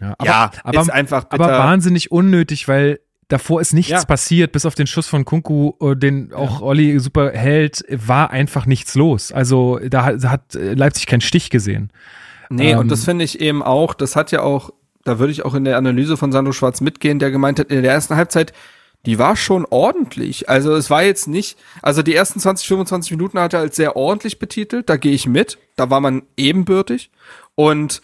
Ja, aber, ja, aber, ist einfach bitter. aber wahnsinnig unnötig, weil davor ist nichts Ja. passiert, bis auf den Schuss von Kunku, äh, den auch Olli super hält, war einfach nichts los. Also da hat, hat äh, Leipzig keinen Stich gesehen. Nee, Ähm, und das finde ich eben auch, das hat ja auch, da würde ich auch in der Analyse von Sandro Schwarz mitgehen, der gemeint hat, in der ersten Halbzeit, die war schon ordentlich. Also es war jetzt nicht, also die ersten 20, 25 Minuten hat er als sehr ordentlich betitelt, da gehe ich mit, da war man ebenbürtig. Und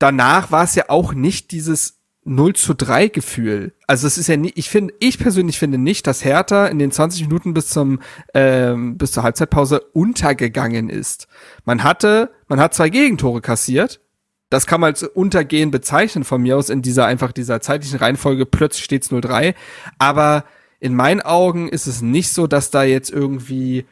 danach war es ja auch nicht dieses 0 zu 3 Gefühl. Also es ist ja nie, ich finde, ich persönlich finde nicht, dass Hertha in den 20 Minuten bis zum, ähm, bis zur Halbzeitpause untergegangen ist. Man hatte, man hat zwei Gegentore kassiert. Das kann man als Untergehen bezeichnen von mir aus in dieser einfach dieser zeitlichen Reihenfolge. Plötzlich steht's 0-3. Aber in meinen Augen ist es nicht so, dass da jetzt irgendwie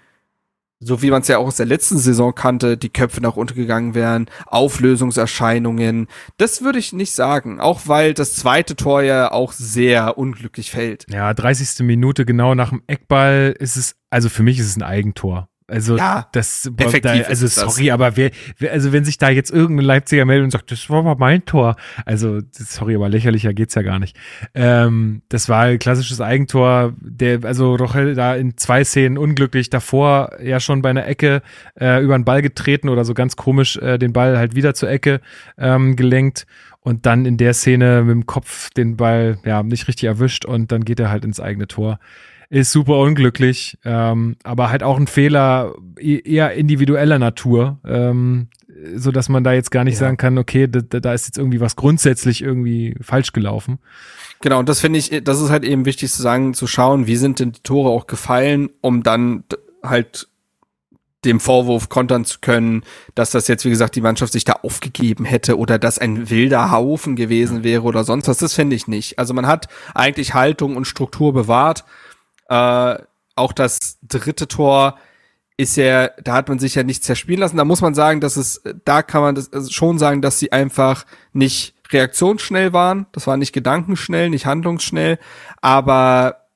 so wie man es ja auch aus der letzten Saison kannte, die Köpfe nach unten gegangen wären, Auflösungserscheinungen. Das würde ich nicht sagen, auch weil das zweite Tor ja auch sehr unglücklich fällt. Ja, 30. Minute genau nach dem Eckball ist es, also für mich ist es ein Eigentor. Also Ja, das, effektiv da, also es das. sorry, aber wer, wer, also wenn sich da jetzt irgendein Leipziger meldet und sagt, das war mal mein Tor, also sorry, aber lächerlicher geht's ja gar nicht. Ähm, das war ein klassisches Eigentor, der, also Rochel da in zwei Szenen unglücklich davor ja schon bei einer Ecke äh, über den Ball getreten oder so ganz komisch äh, den Ball halt wieder zur Ecke ähm, gelenkt und dann in der Szene mit dem Kopf den Ball ja nicht richtig erwischt und dann geht er halt ins eigene Tor ist super unglücklich, ähm, aber halt auch ein Fehler e- eher individueller Natur, ähm, so dass man da jetzt gar nicht Ja. sagen kann, okay, da, da ist jetzt irgendwie was grundsätzlich irgendwie falsch gelaufen. Genau, und das finde ich, das ist halt eben wichtig zu sagen, zu schauen, wie sind denn die Tore auch gefallen, um dann halt dem Vorwurf kontern zu können, dass das jetzt, wie gesagt, die Mannschaft sich da aufgegeben hätte oder dass ein wilder Haufen gewesen wäre oder sonst was. Das finde ich nicht. Also man hat eigentlich Haltung und Struktur bewahrt. Äh, auch das dritte Tor ist ja, da hat man sich ja nicht zerspielen lassen. Da muss man sagen, dass es, da kann man das also schon sagen, dass sie einfach nicht reaktionsschnell waren. Das war nicht gedankenschnell, nicht handlungsschnell. Aber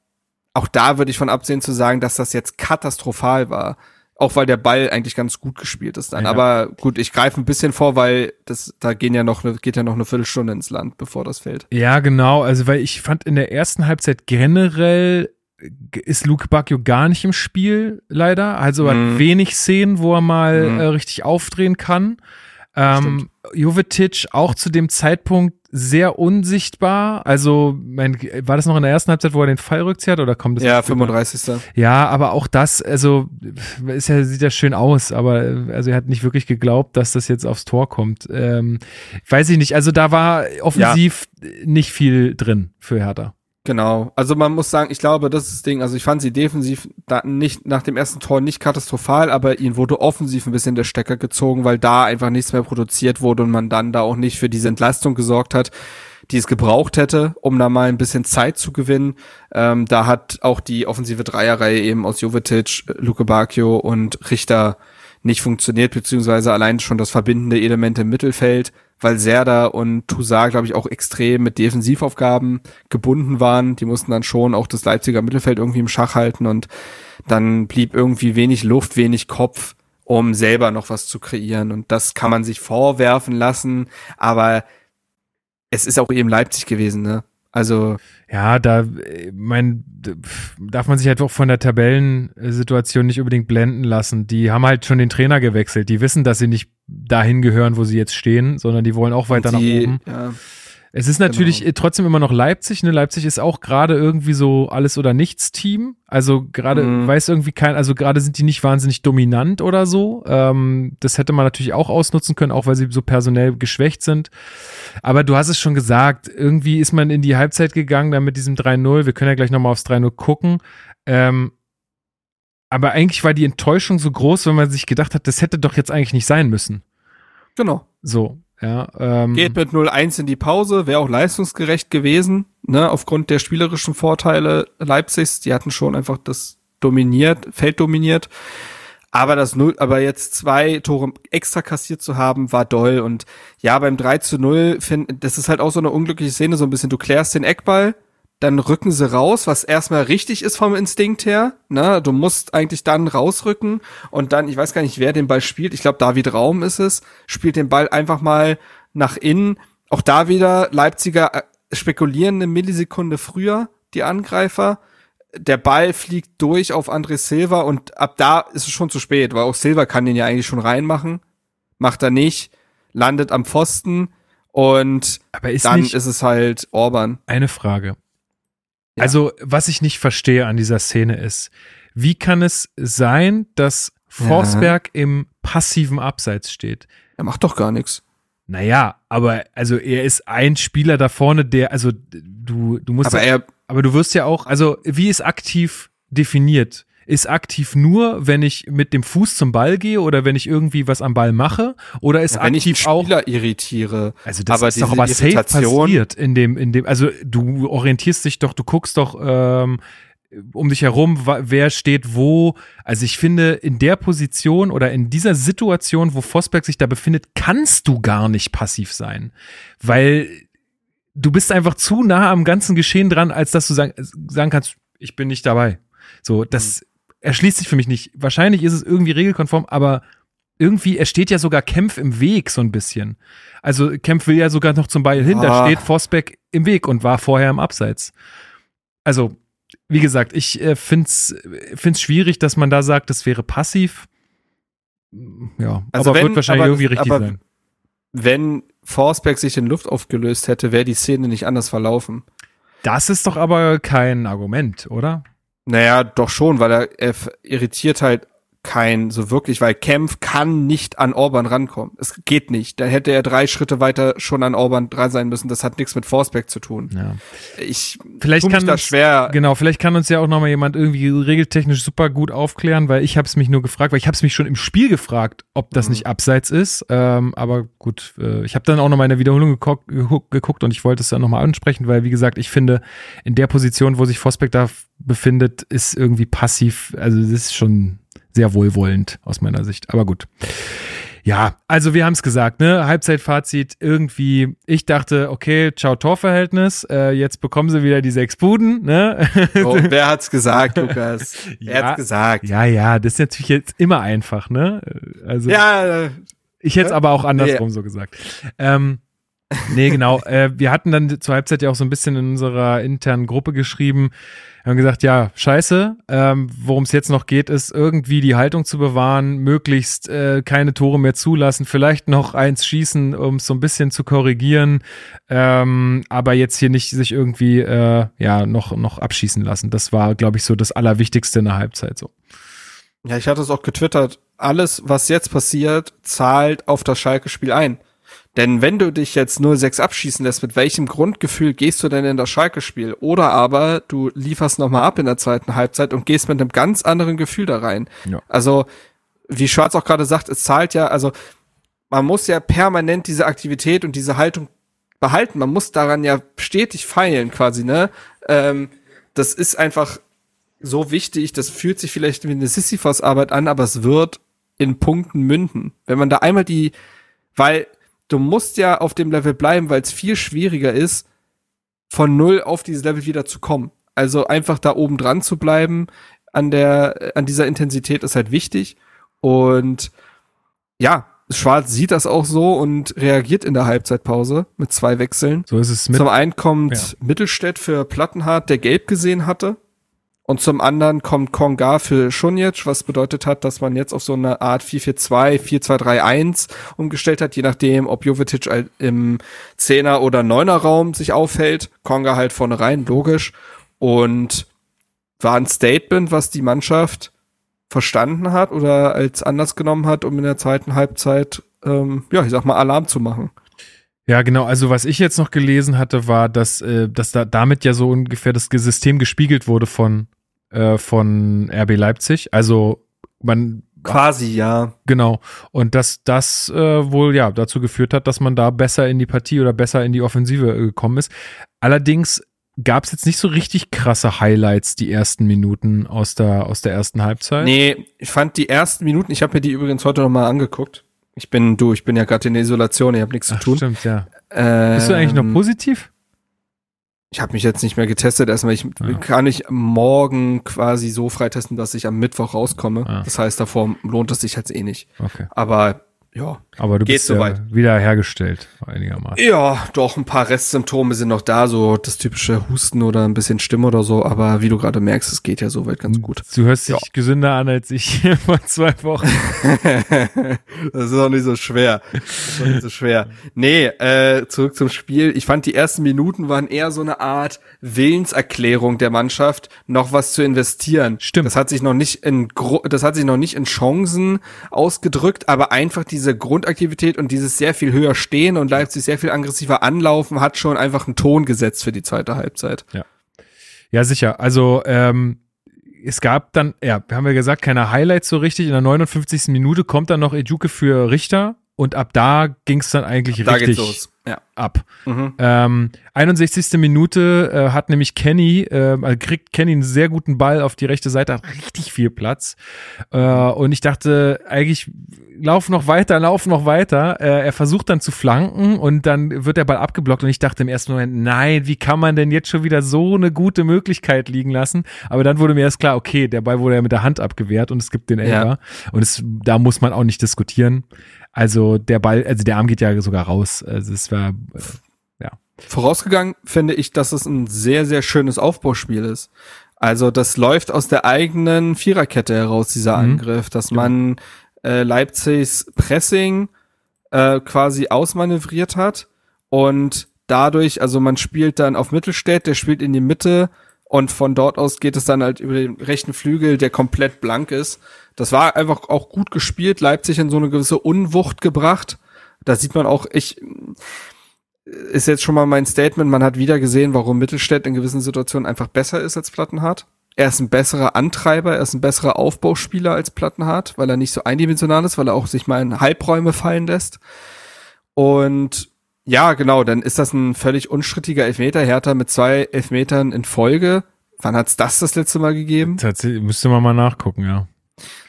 auch da würde ich von absehen zu sagen, dass das jetzt katastrophal war. Auch weil der Ball eigentlich ganz gut gespielt ist dann. Ja. Aber gut, ich greife ein bisschen vor, weil das, da gehen ja noch, geht ja noch eine Viertelstunde ins Land, bevor das fällt. Ja, genau. Also, weil ich fand in der ersten Halbzeit generell ist Luke Bacchio gar nicht im Spiel, leider. Also er Mhm. hat wenig Szenen, wo er mal Mhm. äh, richtig aufdrehen kann. Ähm, Jovetic auch zu dem Zeitpunkt sehr unsichtbar. Also, mein, war das noch in der ersten Halbzeit, wo er den Fall rückzieht oder kommt das? Ja, jetzt später? 35. Ja, aber auch das, also ist ja, sieht ja schön aus, aber also er hat nicht wirklich geglaubt, dass das jetzt aufs Tor kommt. Ähm, weiß ich nicht, also da war offensiv nicht viel drin für Hertha. Genau. Also man muss sagen, ich glaube, das ist das Ding. Also ich fand sie defensiv da nicht nach dem ersten Tor nicht katastrophal, aber ihnen wurde offensiv ein bisschen der Stecker gezogen, weil da einfach nichts mehr produziert wurde und man dann da auch nicht für diese Entlastung gesorgt hat, die es gebraucht hätte, um da mal ein bisschen Zeit zu gewinnen. Ähm, da hat auch die offensive Dreierreihe eben aus Jovetic, Luke Bacchio und Richter nicht funktioniert, beziehungsweise allein schon das verbindende Element im Mittelfeld, weil Serda und Toussaint, glaube ich, auch extrem mit Defensivaufgaben gebunden waren. Die mussten dann schon auch das Leipziger Mittelfeld irgendwie im Schach halten und dann blieb irgendwie wenig Luft, wenig Kopf, um selber noch was zu kreieren. Und das kann man sich vorwerfen lassen, aber es ist auch eben Leipzig gewesen, ne? Also, Ja, da, äh, mein, darf man sich halt auch von der Tabellensituation nicht unbedingt blenden lassen. Die haben halt schon den Trainer gewechselt. Die wissen, dass sie nicht dahin gehören, wo sie jetzt stehen, sondern die wollen auch weiter die, nach oben. ja, Es ist natürlich Genau. trotzdem immer noch Leipzig. Ne? Leipzig ist auch gerade irgendwie so alles oder nichts Team. Also gerade Mhm. weiß irgendwie kein, also gerade sind die nicht wahnsinnig dominant oder so. Ähm, das hätte man natürlich auch ausnutzen können, auch weil sie so personell geschwächt sind. Aber du hast es schon gesagt, irgendwie ist man in die Halbzeit gegangen, dann mit diesem 3-0. Wir können ja gleich nochmal aufs 3-0 gucken. Ähm, aber eigentlich war die Enttäuschung so groß, wenn man sich gedacht hat, das hätte doch jetzt eigentlich nicht sein müssen. genau. So, ja. Ähm, Geht mit 0-1 in die Pause, wäre auch leistungsgerecht gewesen, ne, aufgrund der spielerischen Vorteile Leipzigs. Die hatten schon einfach das dominiert, Feld dominiert. Aber das Null, aber jetzt zwei Tore extra kassiert zu haben, war doll. Und ja, beim 3 zu 0, find, das ist halt auch so eine unglückliche Szene, so ein bisschen. Du klärst den Eckball, dann rücken sie raus, was erstmal richtig ist vom Instinkt her. Ne? Du musst eigentlich dann rausrücken und dann, ich weiß gar nicht, wer den Ball spielt. Ich glaube, David Raum ist es, spielt den Ball einfach mal nach innen. Auch da wieder Leipziger äh, spekulieren eine Millisekunde früher, die Angreifer. Der Ball fliegt durch auf André Silva und ab da ist es schon zu spät, weil auch Silva kann den ja eigentlich schon reinmachen. Macht er nicht, landet am Pfosten und aber ist dann ist es halt Orban. eine Frage. Ja. Also, was ich nicht verstehe an dieser Szene ist, wie kann es sein, dass Forsberg im passiven Abseits steht? Er macht doch gar nichts. Naja, aber also er ist ein Spieler da vorne, der, also du, du musst Aber ja, er, aber du wirst ja auch, also wie ist aktiv definiert? Ist aktiv nur, wenn ich mit dem Fuß zum Ball gehe oder wenn ich irgendwie was am Ball mache? Oder ist wenn ich einen aktiv auch Spieler irritiere, Also das aber ist doch aber safe passiert in dem, in dem, also du orientierst dich doch, du guckst doch ähm, um dich herum, wer steht wo. Also ich finde, in der Position oder in dieser Situation, wo Vosberg sich da befindet, kannst du gar nicht passiv sein. Weil du bist einfach zu nah am ganzen Geschehen dran, als dass du sagen, sagen kannst, ich bin nicht dabei. So, das erschließt sich für mich nicht. Wahrscheinlich ist es irgendwie regelkonform, aber irgendwie, er steht ja sogar Kempf im Weg so ein bisschen. Also Kempf will ja sogar noch zum Ball hin, da Ah. steht Vosbeck im Weg und war vorher im Abseits. Also, wie gesagt, ich äh, find's find's schwierig, dass man da sagt, das wäre passiv. Ja, Also aber wenn- wird wahrscheinlich aber- irgendwie richtig aber- sein. wenn Forsberg sich in Luft aufgelöst hätte, wäre die Szene nicht anders verlaufen. Das ist doch aber kein Argument, oder? Naja, doch schon, weil er, er irritiert halt kein so wirklich, weil Kempf kann nicht an Orban rankommen. Es geht nicht. Dann hätte er drei Schritte weiter schon an Orban dran sein müssen. Das hat nichts mit Forsberg zu tun. Ja. Ich Vielleicht kann da uns- schwer. Genau, vielleicht kann uns ja auch noch mal jemand irgendwie regeltechnisch super gut aufklären, weil ich habe es mich nur gefragt, weil ich habe es mich schon im Spiel gefragt, ob das Mhm. nicht abseits ist. Ähm, aber gut, äh, ich habe dann auch noch mal in der Wiederholung geguckt, geguckt und ich wollte es dann noch mal ansprechen, weil wie gesagt, ich finde, in der Position, wo sich Vosbeck da befindet, ist irgendwie passiv, also das ist schon sehr wohlwollend aus meiner Sicht. Aber gut. Ja, also wir haben es gesagt, ne? Halbzeitfazit irgendwie. Ich dachte, okay, ciao Torverhältnis. Äh, jetzt bekommen sie wieder die sechs Buden, ne? Oh, wer hat's gesagt, Lukas? Wer Ja. hat's gesagt? ja, ja, das ist natürlich jetzt immer einfach, ne? Also Ja, äh, ich hätte es Ja? aber auch andersrum so gesagt. Ähm, nee, genau. äh, wir hatten dann zur Halbzeit ja auch so ein bisschen in unserer internen Gruppe geschrieben. Wir haben gesagt, ja, scheiße. Ähm, Worum es jetzt noch geht, ist irgendwie die Haltung zu bewahren, möglichst äh, keine Tore mehr zulassen, vielleicht noch eins schießen, um es so ein bisschen zu korrigieren, ähm, aber jetzt hier nicht sich irgendwie äh, ja noch noch abschießen lassen. Das war, glaube ich, so das Allerwichtigste in der Halbzeit. So. ja, ich hatte es auch getwittert. Alles, was jetzt passiert, zahlt auf das Schalke-Spiel ein. Denn wenn du dich jetzt 0-6 abschießen lässt, mit welchem Grundgefühl gehst du denn in das Schalke-Spiel? Oder aber du lieferst nochmal ab in der zweiten Halbzeit und gehst mit einem ganz anderen Gefühl da rein. Ja. Also, wie Schwarz auch gerade sagt, es zahlt ja, also man muss ja permanent diese Aktivität und diese Haltung behalten. Man muss daran ja stetig feilen quasi, ne? Ähm, das ist einfach so wichtig, das fühlt sich vielleicht wie eine Sisyphos-Arbeit an, aber es wird in Punkten münden. Wenn man da einmal die, weil du musst ja auf dem Level bleiben, weil es viel schwieriger ist, von null auf dieses Level wieder zu kommen. Also einfach da oben dran zu bleiben an der, an dieser Intensität ist halt wichtig. Und ja, Schwarz sieht das auch so und reagiert in der Halbzeitpause mit zwei Wechseln. So ist es mit. Zum einen kommt Ja. Mittelstädt für Plattenhardt, der gelb gesehen hatte. Und zum anderen kommt Konga für Schunjic, was bedeutet hat, dass man jetzt auf so eine Art 4-4-2, 4-2-3-1 umgestellt hat, je nachdem, ob Jovetic im 10er oder 9er Raum sich aufhält. Konga halt vorne rein, logisch. Und war ein Statement, was die Mannschaft verstanden hat oder als anders genommen hat, um in der zweiten Halbzeit, ähm, ja, ich sag mal, Alarm zu machen. Ja, genau. Also was ich jetzt noch gelesen hatte, war, dass, äh, dass da damit ja so ungefähr das System gespiegelt wurde von, äh, von RB Leipzig. Also man Quasi, ja. genau. Und dass das äh, wohl ja dazu geführt hat, dass man da besser in die Partie oder besser in die Offensive äh, gekommen ist. Allerdings gab es jetzt nicht so richtig krasse Highlights die ersten Minuten aus der aus der ersten Halbzeit. Nee, ich fand die ersten Minuten, ich habe mir die übrigens heute noch mal angeguckt. Ich bin du, ich bin ja gerade in der Isolation, ich habe nichts zu tun. stimmt, ja. Ähm, Bist du eigentlich noch positiv? Ich habe mich jetzt nicht mehr getestet, erstmal ich Ja. kann ich morgen quasi so freitesten, dass ich am Mittwoch rauskomme. Ah. Das heißt, davor lohnt es sich jetzt eh nicht. Okay. Aber ja. Aber du bist ja soweit. wieder hergestellt, einigermaßen. Ja, doch, ein paar Restsymptome sind noch da, so das typische Husten oder ein bisschen Stimme oder so, aber wie du gerade merkst, es geht ja soweit ganz gut. Du hörst dich gesünder an als ich vor zwei Wochen. das ist auch nicht so schwer. Das ist auch nicht so schwer. Nee, äh, zurück zum Spiel. Ich fand, die ersten Minuten waren eher so eine Art Willenserklärung der Mannschaft, noch was zu investieren. Stimmt. Das hat sich noch nicht in, das hat sich noch nicht in Chancen ausgedrückt, aber einfach diese Grundaktivität und dieses sehr viel höher stehen und Leipzig sehr viel aggressiver anlaufen hat schon einfach einen Ton gesetzt für die zweite Halbzeit. Ja, sicher. Also, ähm, es gab dann, ja, wir haben ja gesagt, keine Highlights so richtig. In der 59. Minute kommt dann noch Ejuke für Richter und ab da ging es dann eigentlich Da richtig geht's los. Ja. ab. Mhm. Ähm, 61. Minute äh, hat nämlich Kenny, äh, also kriegt Kenny einen sehr guten Ball auf die rechte Seite, hat richtig viel Platz. Äh, und ich dachte, eigentlich lauf noch weiter, lauf noch weiter. Äh, er versucht dann zu flanken und dann wird der Ball abgeblockt und ich dachte im ersten Moment, nein, wie kann man denn jetzt schon wieder so eine gute Möglichkeit liegen lassen? Aber dann wurde mir erst klar, okay, der Ball wurde ja mit der Hand abgewehrt und es gibt den Ja. Elfer. Und es, da muss man auch nicht diskutieren. Also der Ball, also der Arm geht ja sogar raus. Also es war, äh, Vorausgegangen finde ich, dass es ein sehr, sehr schönes Aufbauspiel ist. Also das läuft aus der eigenen Viererkette heraus, dieser Mhm. Angriff, dass man äh, Leipzigs Pressing äh, quasi ausmanövriert hat und dadurch, also man spielt dann auf Mittelstädt, der spielt in die Mitte und von dort aus geht es dann halt über den rechten Flügel, der komplett blank ist. Das war einfach auch gut gespielt, Leipzig in so eine gewisse Unwucht gebracht. Da sieht man auch, ich ist jetzt schon mal mein Statement, man hat wieder gesehen, warum Mittelstädt in gewissen Situationen einfach besser ist als Plattenhardt. Er ist ein besserer Antreiber, er ist ein besserer Aufbauspieler als Plattenhardt, weil er nicht so eindimensional ist, weil er auch sich mal in Halbräume fallen lässt. Und ja, genau, dann ist das ein völlig unstrittiger Elfmeter. Hertha mit zwei Elfmetern in Folge. Wann hat's das das letzte Mal gegeben? tatsächlich, müsste man mal nachgucken, ja.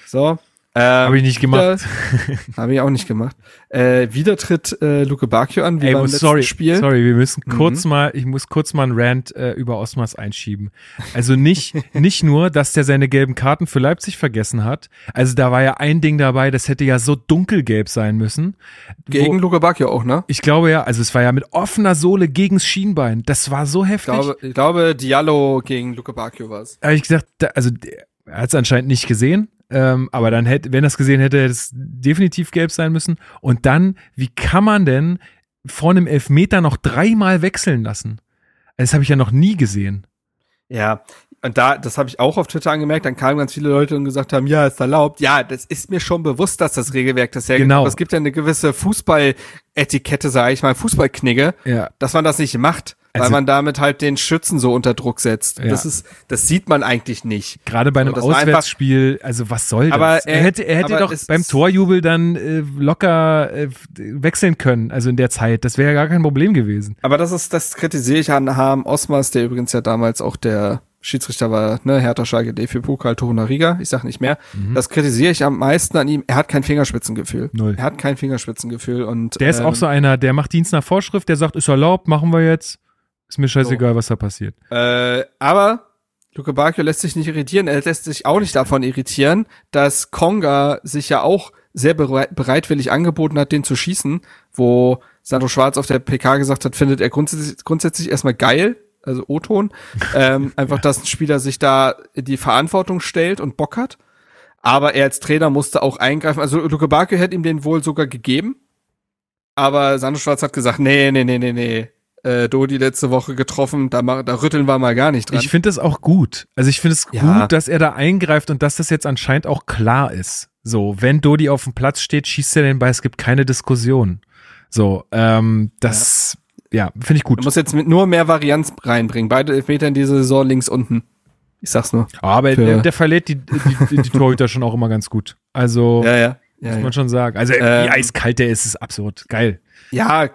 So. Ähm, Habe ich nicht gemacht. Habe ich auch nicht gemacht. Äh, wieder tritt äh, Luke Bacchio an, wie Ey, beim muss, letzten sorry, Spiel. sorry, wir müssen Mhm. kurz mal, ich muss kurz mal einen Rant äh, über Osmas einschieben. Also nicht, nicht nur, dass der seine gelben Karten für Leipzig vergessen hat. Also da war ja ein Ding dabei, das hätte ja so dunkelgelb sein müssen. Gegen Wo, Luke Bacchio auch, ne? ich glaube ja, also es war ja mit offener Sohle gegens Schienbein. Das war so Ich heftig. glaube, ich glaube Diallo gegen Luke Bacchio war's. habe ich gesagt, da, also er hat es anscheinend nicht gesehen. Ähm, aber dann hätte, wenn es gesehen hätte, hätte es definitiv gelb sein müssen. Und dann, wie kann man denn vor einem Elfmeter noch dreimal wechseln lassen? Das habe ich ja noch nie gesehen. Ja, und da, das habe ich auch auf Twitter angemerkt, dann kamen ganz viele Leute und gesagt haben, ja, ist erlaubt. Ja, das ist mir schon bewusst, dass das Regelwerk das hergibt. Genau. Es gibt ja eine gewisse Fußballetikette, sage ich mal, Fußballknigge, Ja. dass man das nicht macht, weil Also- man damit halt den Schützen so unter Druck setzt. Ja. Das ist, das sieht man eigentlich nicht. Gerade bei einem war einfach- Auswärtsspiel, also was soll das? Aber er, er- hätte, er hätte doch beim Torjubel dann äh, locker äh, wechseln können, also in der Zeit. Das wäre ja gar kein Problem gewesen. Aber das ist, das kritisiere ich an Harm Osmas, der übrigens ja damals auch der Schiedsrichter war, ne, Hertha Schalke D für Pokal Toruna Riga, ich sag nicht mehr. Das kritisiere ich am meisten an ihm. Er hat kein Fingerspitzengefühl. Null. Er hat kein Fingerspitzengefühl und Der ist ähm, auch so einer, der macht Dienst nach Vorschrift, der sagt, ist erlaubt, machen wir jetzt. Ist mir scheißegal, was da passiert. Äh, aber Luke Bacchio lässt sich nicht irritieren. Er lässt sich auch nicht davon irritieren, dass Konga sich ja auch sehr bereit, bereitwillig angeboten hat, den zu schießen, wo Sandro Schwarz auf der PK gesagt hat, findet er grundsätzlich, grundsätzlich erstmal geil, also O-Ton, ähm, einfach, dass ein Spieler sich da die Verantwortung stellt und Bock hat. Aber er als Trainer musste auch eingreifen. Also Luke Bacchio hätte ihm den wohl sogar gegeben. Aber Sandro Schwarz hat gesagt, nee, nee, nee, nee, nee. Äh, Dodi letzte Woche getroffen, da, da rütteln wir mal gar nicht dran. Ich finde das auch gut. Also ich finde es Ja. gut, dass er da eingreift und dass das jetzt anscheinend auch klar ist. So, wenn Dodi auf dem Platz steht, schießt er den Ball, es gibt keine Diskussion. So, ähm, das, ja, finde ich Du gut. musst jetzt mit nur mehr Varianz reinbringen. Beide Elfmeter in dieser Saison links unten. Ich sag's nur. Aber der, der verlädt die, die, die, Torhüter schon auch immer ganz gut. Also, Ja, ja. Ja, muss ja. man schon sagen. Also, wie Ähm, eiskalt der ist, ist absurd. Geil. ja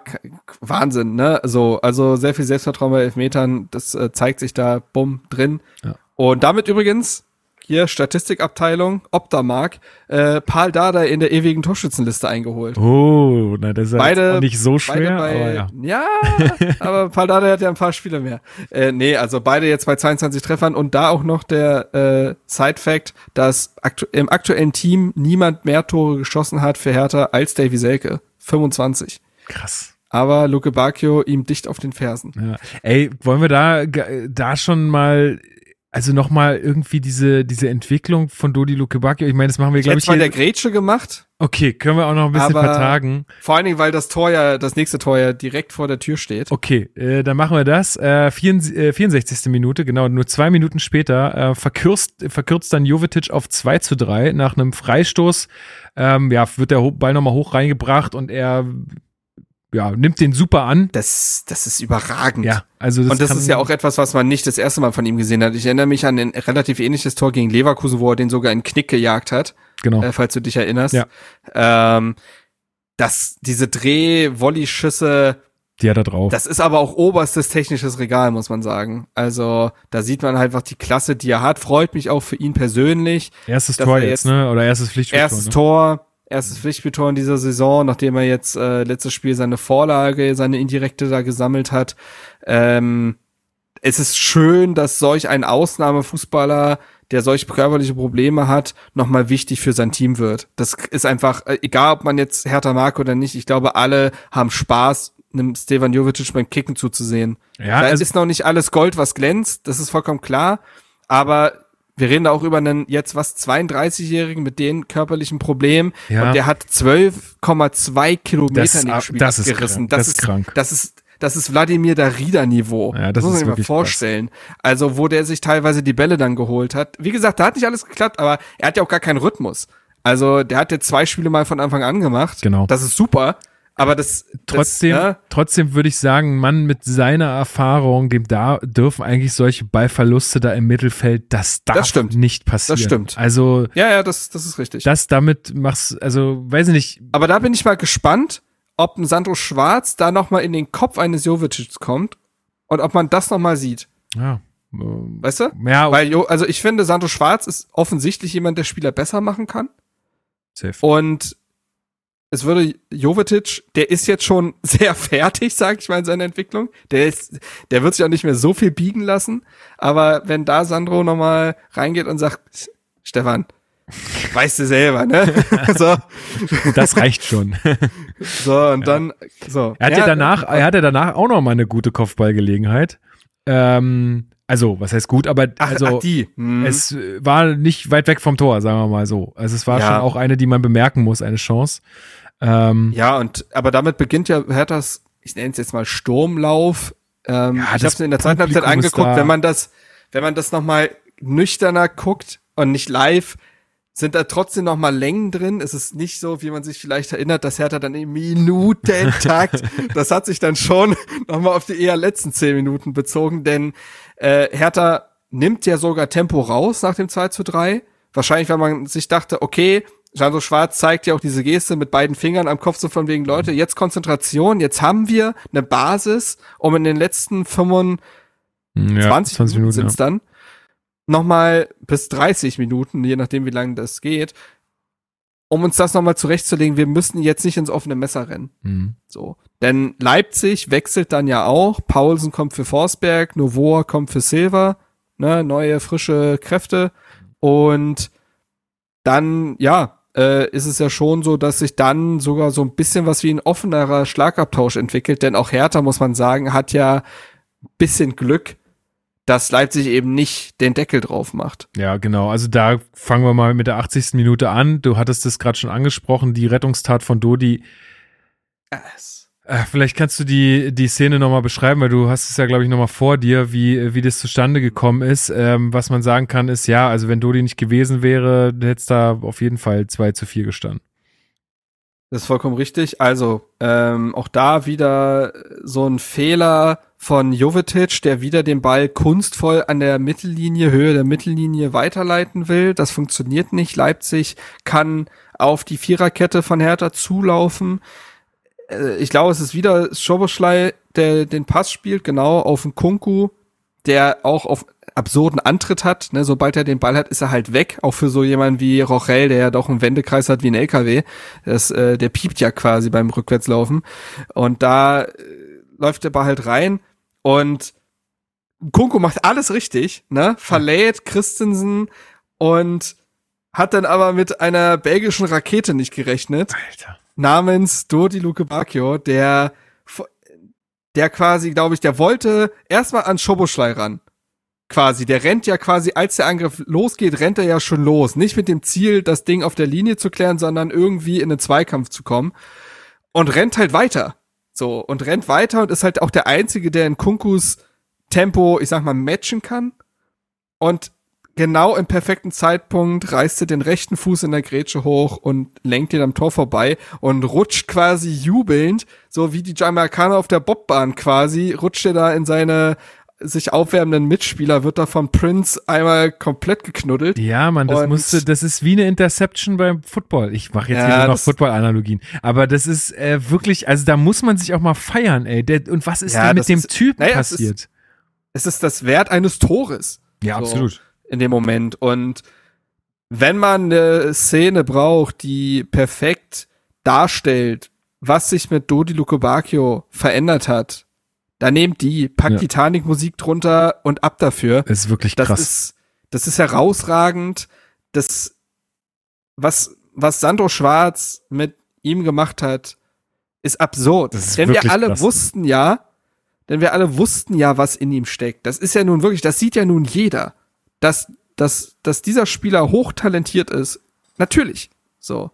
Wahnsinn, ne? So, also sehr viel Selbstvertrauen bei Elfmetern, das äh, zeigt sich da bumm drin. Ja. Und damit übrigens hier Statistikabteilung, Optamark, äh, Paul Dada in der ewigen Torschützenliste eingeholt. Oh, na, das ist ja Beide- auch nicht so schwer, beide aber bei, ja. ja, aber Paul Dada hat ja ein paar Spiele mehr. Äh, nee, also beide jetzt bei 22 Treffern und da auch noch der äh, Side-Fact, dass aktu im aktuellen Team niemand mehr Tore geschossen hat für Hertha als Davy Selke. 25. Krass. Aber Luke Bacchio ihm dicht auf den Fersen. Ja. Ey, wollen wir da, da schon mal, also nochmal irgendwie diese, diese Entwicklung von Dodi Luke Bacchio, ich meine, das machen wir, glaube Jetzt ich, mal der Grätsche gemacht. okay, können wir auch noch ein bisschen vertagen. Vor allen Dingen, weil das Tor ja, das nächste Tor ja direkt vor der Tür steht. Okay, äh, dann machen wir das. Äh, 64, äh, 64. Minute, genau, nur zwei Minuten später, äh, verkürzt, verkürzt dann Jovetic auf 2 zu 3 nach einem Freistoß. Ähm, ja, wird der Ball nochmal hoch reingebracht und er ja, nimmt den super an. Das, das ist überragend. Ja, also das und das ist ja auch etwas, was man nicht das erste Mal von ihm gesehen hat. Ich erinnere mich an ein relativ ähnliches Tor gegen Leverkusen, wo er den sogar in den Knick gejagt hat, genau. äh, falls du dich erinnerst. Ja. Ähm, das, diese Dreh-Volley-Schüsse, Die hat er drauf. das ist aber auch oberstes technisches Regal, muss man sagen. Also, da sieht man halt einfach die Klasse, die er hat. Freut mich auch für ihn persönlich. erstes Tor jetzt, jetzt- ne? Oder erstes Pflichtspiel. Erstes ne? Tor, erstes Pflichtspieltor in dieser Saison, nachdem er jetzt äh, letztes Spiel seine Vorlage, seine indirekte da gesammelt hat. Ähm, es ist schön, dass solch ein Ausnahmefußballer, der solch körperliche Probleme hat, nochmal wichtig für sein Team wird. Das ist einfach, äh, egal ob man jetzt Hertha mag oder nicht, ich glaube, alle haben Spaß, einem Stevan Jovic beim Kicken zuzusehen. Ja, da also, ist noch nicht alles Gold, was glänzt, das ist vollkommen klar, aber wir reden da auch über einen jetzt was 32-Jährigen mit den körperlichen Problemen Ja. und der hat 12,2 Kilometer Das- in dem Spiel das ist abgerissen. krank, das ist krank. Das ist das ist Wladimir Darida Niveau. Ja, das muss man sich mal vorstellen. Also, wo der sich teilweise die Bälle dann geholt hat. Wie gesagt, da hat nicht alles geklappt, aber er hat ja auch gar keinen Rhythmus. Also, der hat jetzt zwei Spiele mal von Anfang an gemacht. Genau. Das ist super. Aber das trotzdem, das, ja, trotzdem würde ich sagen, Mann mit seiner Erfahrung, dem da dürfen eigentlich solche Ballverluste da im Mittelfeld, das darf stimmt. nicht passieren. Das stimmt. Also, ja, ja, das, das ist richtig. das damit machst, also, weiß ich nicht, Aber da bin ich mal gespannt, ob ein Sandro Schwarz da noch mal in den Kopf eines Jovicic kommt und ob man das noch mal sieht. ja, ähm, Weißt du? ja, Weil, also ich finde, Sandro Schwarz ist offensichtlich jemand, der Spieler besser machen kann. safe. Und es würde Jovetic, der ist jetzt schon sehr fertig, sag ich mal, in seiner Entwicklung. Der ist, der wird sich auch nicht mehr so viel biegen lassen. Aber wenn da Sandro noch mal reingeht und sagt, Stefan, weißt du selber, ne? so, Das reicht schon. so, und dann, so. Er hatte danach, er hatte danach auch noch mal eine gute Kopfballgelegenheit. Ähm, also, was heißt gut, aber ach, also ach, die. Hm. es war nicht weit weg vom Tor, sagen wir mal so. Also es war Ja. schon auch eine, die man bemerken muss, eine Chance. Ähm, Ja, und aber damit beginnt ja Herthas, ich nenne es jetzt mal Sturmlauf. Ähm, Ja, ich habe es in der zweiten Halbzeit angeguckt, wenn man das, wenn man das noch mal nüchterner guckt und nicht live, sind da trotzdem noch mal Längen drin. Es ist nicht so, wie man sich vielleicht erinnert, dass Hertha dann im Minutentakt, das hat sich dann schon noch mal auf die eher letzten zehn Minuten bezogen, denn äh, Hertha nimmt ja sogar Tempo raus nach dem 2 zu 3. Wahrscheinlich, weil man sich dachte, okay, Sandro Schwarz zeigt ja auch diese Geste mit beiden Fingern am Kopf, so von wegen, Leute, jetzt Konzentration, jetzt haben wir eine Basis, um in den letzten 25 ja, 20, Minuten, Minuten, sind's dann, nochmal bis 30 Minuten, je nachdem, wie lange das geht, um uns das nochmal zurechtzulegen, wir müssen jetzt nicht ins offene Messer rennen. Mhm. So. Denn Leipzig wechselt dann ja auch. Paulsen kommt für Forsberg, Novoa kommt für Silva, ne, neue, frische Kräfte. Und dann, ja, äh, ist es ja schon so, dass sich dann sogar so ein bisschen was wie ein offenerer Schlagabtausch entwickelt. Denn auch Hertha, muss man sagen, hat ja ein bisschen Glück, dass Leipzig eben nicht den Deckel drauf macht. Ja, genau. Also da fangen wir mal mit der 80. Minute an. Du hattest es gerade schon angesprochen, die Rettungstat von Dodi. Äh, vielleicht kannst du die, die Szene nochmal beschreiben, weil du hast es ja, glaube ich, nochmal vor dir, wie, wie das zustande gekommen ist. Ähm, was man sagen kann, ist, ja, also wenn Dodi nicht gewesen wäre, hätte es da auf jeden Fall 2 zu 4 gestanden. Das ist vollkommen richtig. Also, ähm, auch da wieder so ein Fehler von Jovetic, der wieder den Ball kunstvoll an der Mittellinie, Höhe der Mittellinie weiterleiten will. Das funktioniert nicht. Leipzig kann auf die Viererkette von Hertha zulaufen. Äh, ich glaube, es ist wieder Schoboschlei, der den Pass spielt, genau auf den Kunku, der auch auf absurden Antritt hat. Ne? Sobald er den Ball hat, ist er halt weg. Auch für so jemanden wie Rochel, der ja doch einen Wendekreis hat wie ein LKW. Das, äh, der piept ja quasi beim Rückwärtslaufen. Und da äh, läuft der Ball halt rein und Kunku macht alles richtig, ne? Verlädt Christensen und hat dann aber mit einer belgischen Rakete nicht gerechnet Alter. namens Dodi Luke Bacchio, der, der quasi, glaube ich, der wollte erstmal an Schoboschlei ran. Quasi, der rennt ja quasi, als der Angriff losgeht, rennt er ja schon los. Nicht mit dem Ziel, das Ding auf der Linie zu klären, sondern irgendwie in einen Zweikampf zu kommen. Und rennt halt weiter. So, und rennt weiter und ist halt auch der Einzige, der in Kunkus Tempo, ich sag mal, matchen kann. Und genau im perfekten Zeitpunkt reißt er den rechten Fuß in der Grätsche hoch und lenkt ihn am Tor vorbei und rutscht quasi jubelnd, so wie die Jamaikaner auf der Bobbahn quasi, rutscht er da in seine sich aufwärmenden Mitspieler, wird da von Prince einmal komplett geknuddelt. Ja, Mann, das musste, das ist wie eine Interception beim Football. Ich mache jetzt Ja, hier nur noch Football-Analogien. Aber das ist äh, wirklich, also da muss man sich auch mal feiern, ey. Der, und was ist Ja, denn mit dem ist- Typen naja, es ist- passiert? Es ist das Wert eines Tores. Ja, so. absolut. In dem Moment. Und wenn man eine Szene braucht, die perfekt darstellt, was sich mit Dodi Luke Bacchio verändert hat, dann nehmt die, packt Ja. Titanic-Musik drunter und ab dafür. Das ist wirklich Das krass. ist, das ist herausragend. Das, was, was Sandro Schwarz mit ihm gemacht hat, ist absurd. Das ist Denn wir alle krass. wussten ja, denn wir alle wussten ja, was in ihm steckt. Das ist ja nun wirklich, das sieht ja nun jeder, dass, dass, dass dieser Spieler hochtalentiert ist. Natürlich. So.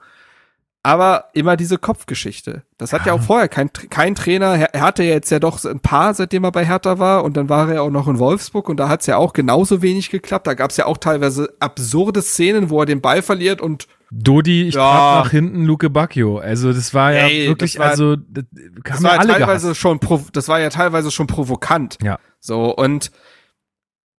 Aber immer diese Kopfgeschichte. Das hat ja, auch vorher kein, kein Trainer. Er hatte ja jetzt ja doch ein paar, seitdem er bei Hertha war. Und dann war er auch noch in Wolfsburg. Und da hat es ja auch genauso wenig geklappt. Da gab es ja auch teilweise absurde Szenen, wo er den Ball verliert und Dodi, ich Ja. nach hinten Luke Bacchio. Also das war ja Ey, wirklich, war- also das das war ja alle teilweise gehasst. schon, das war ja teilweise schon provokant. Ja. So, und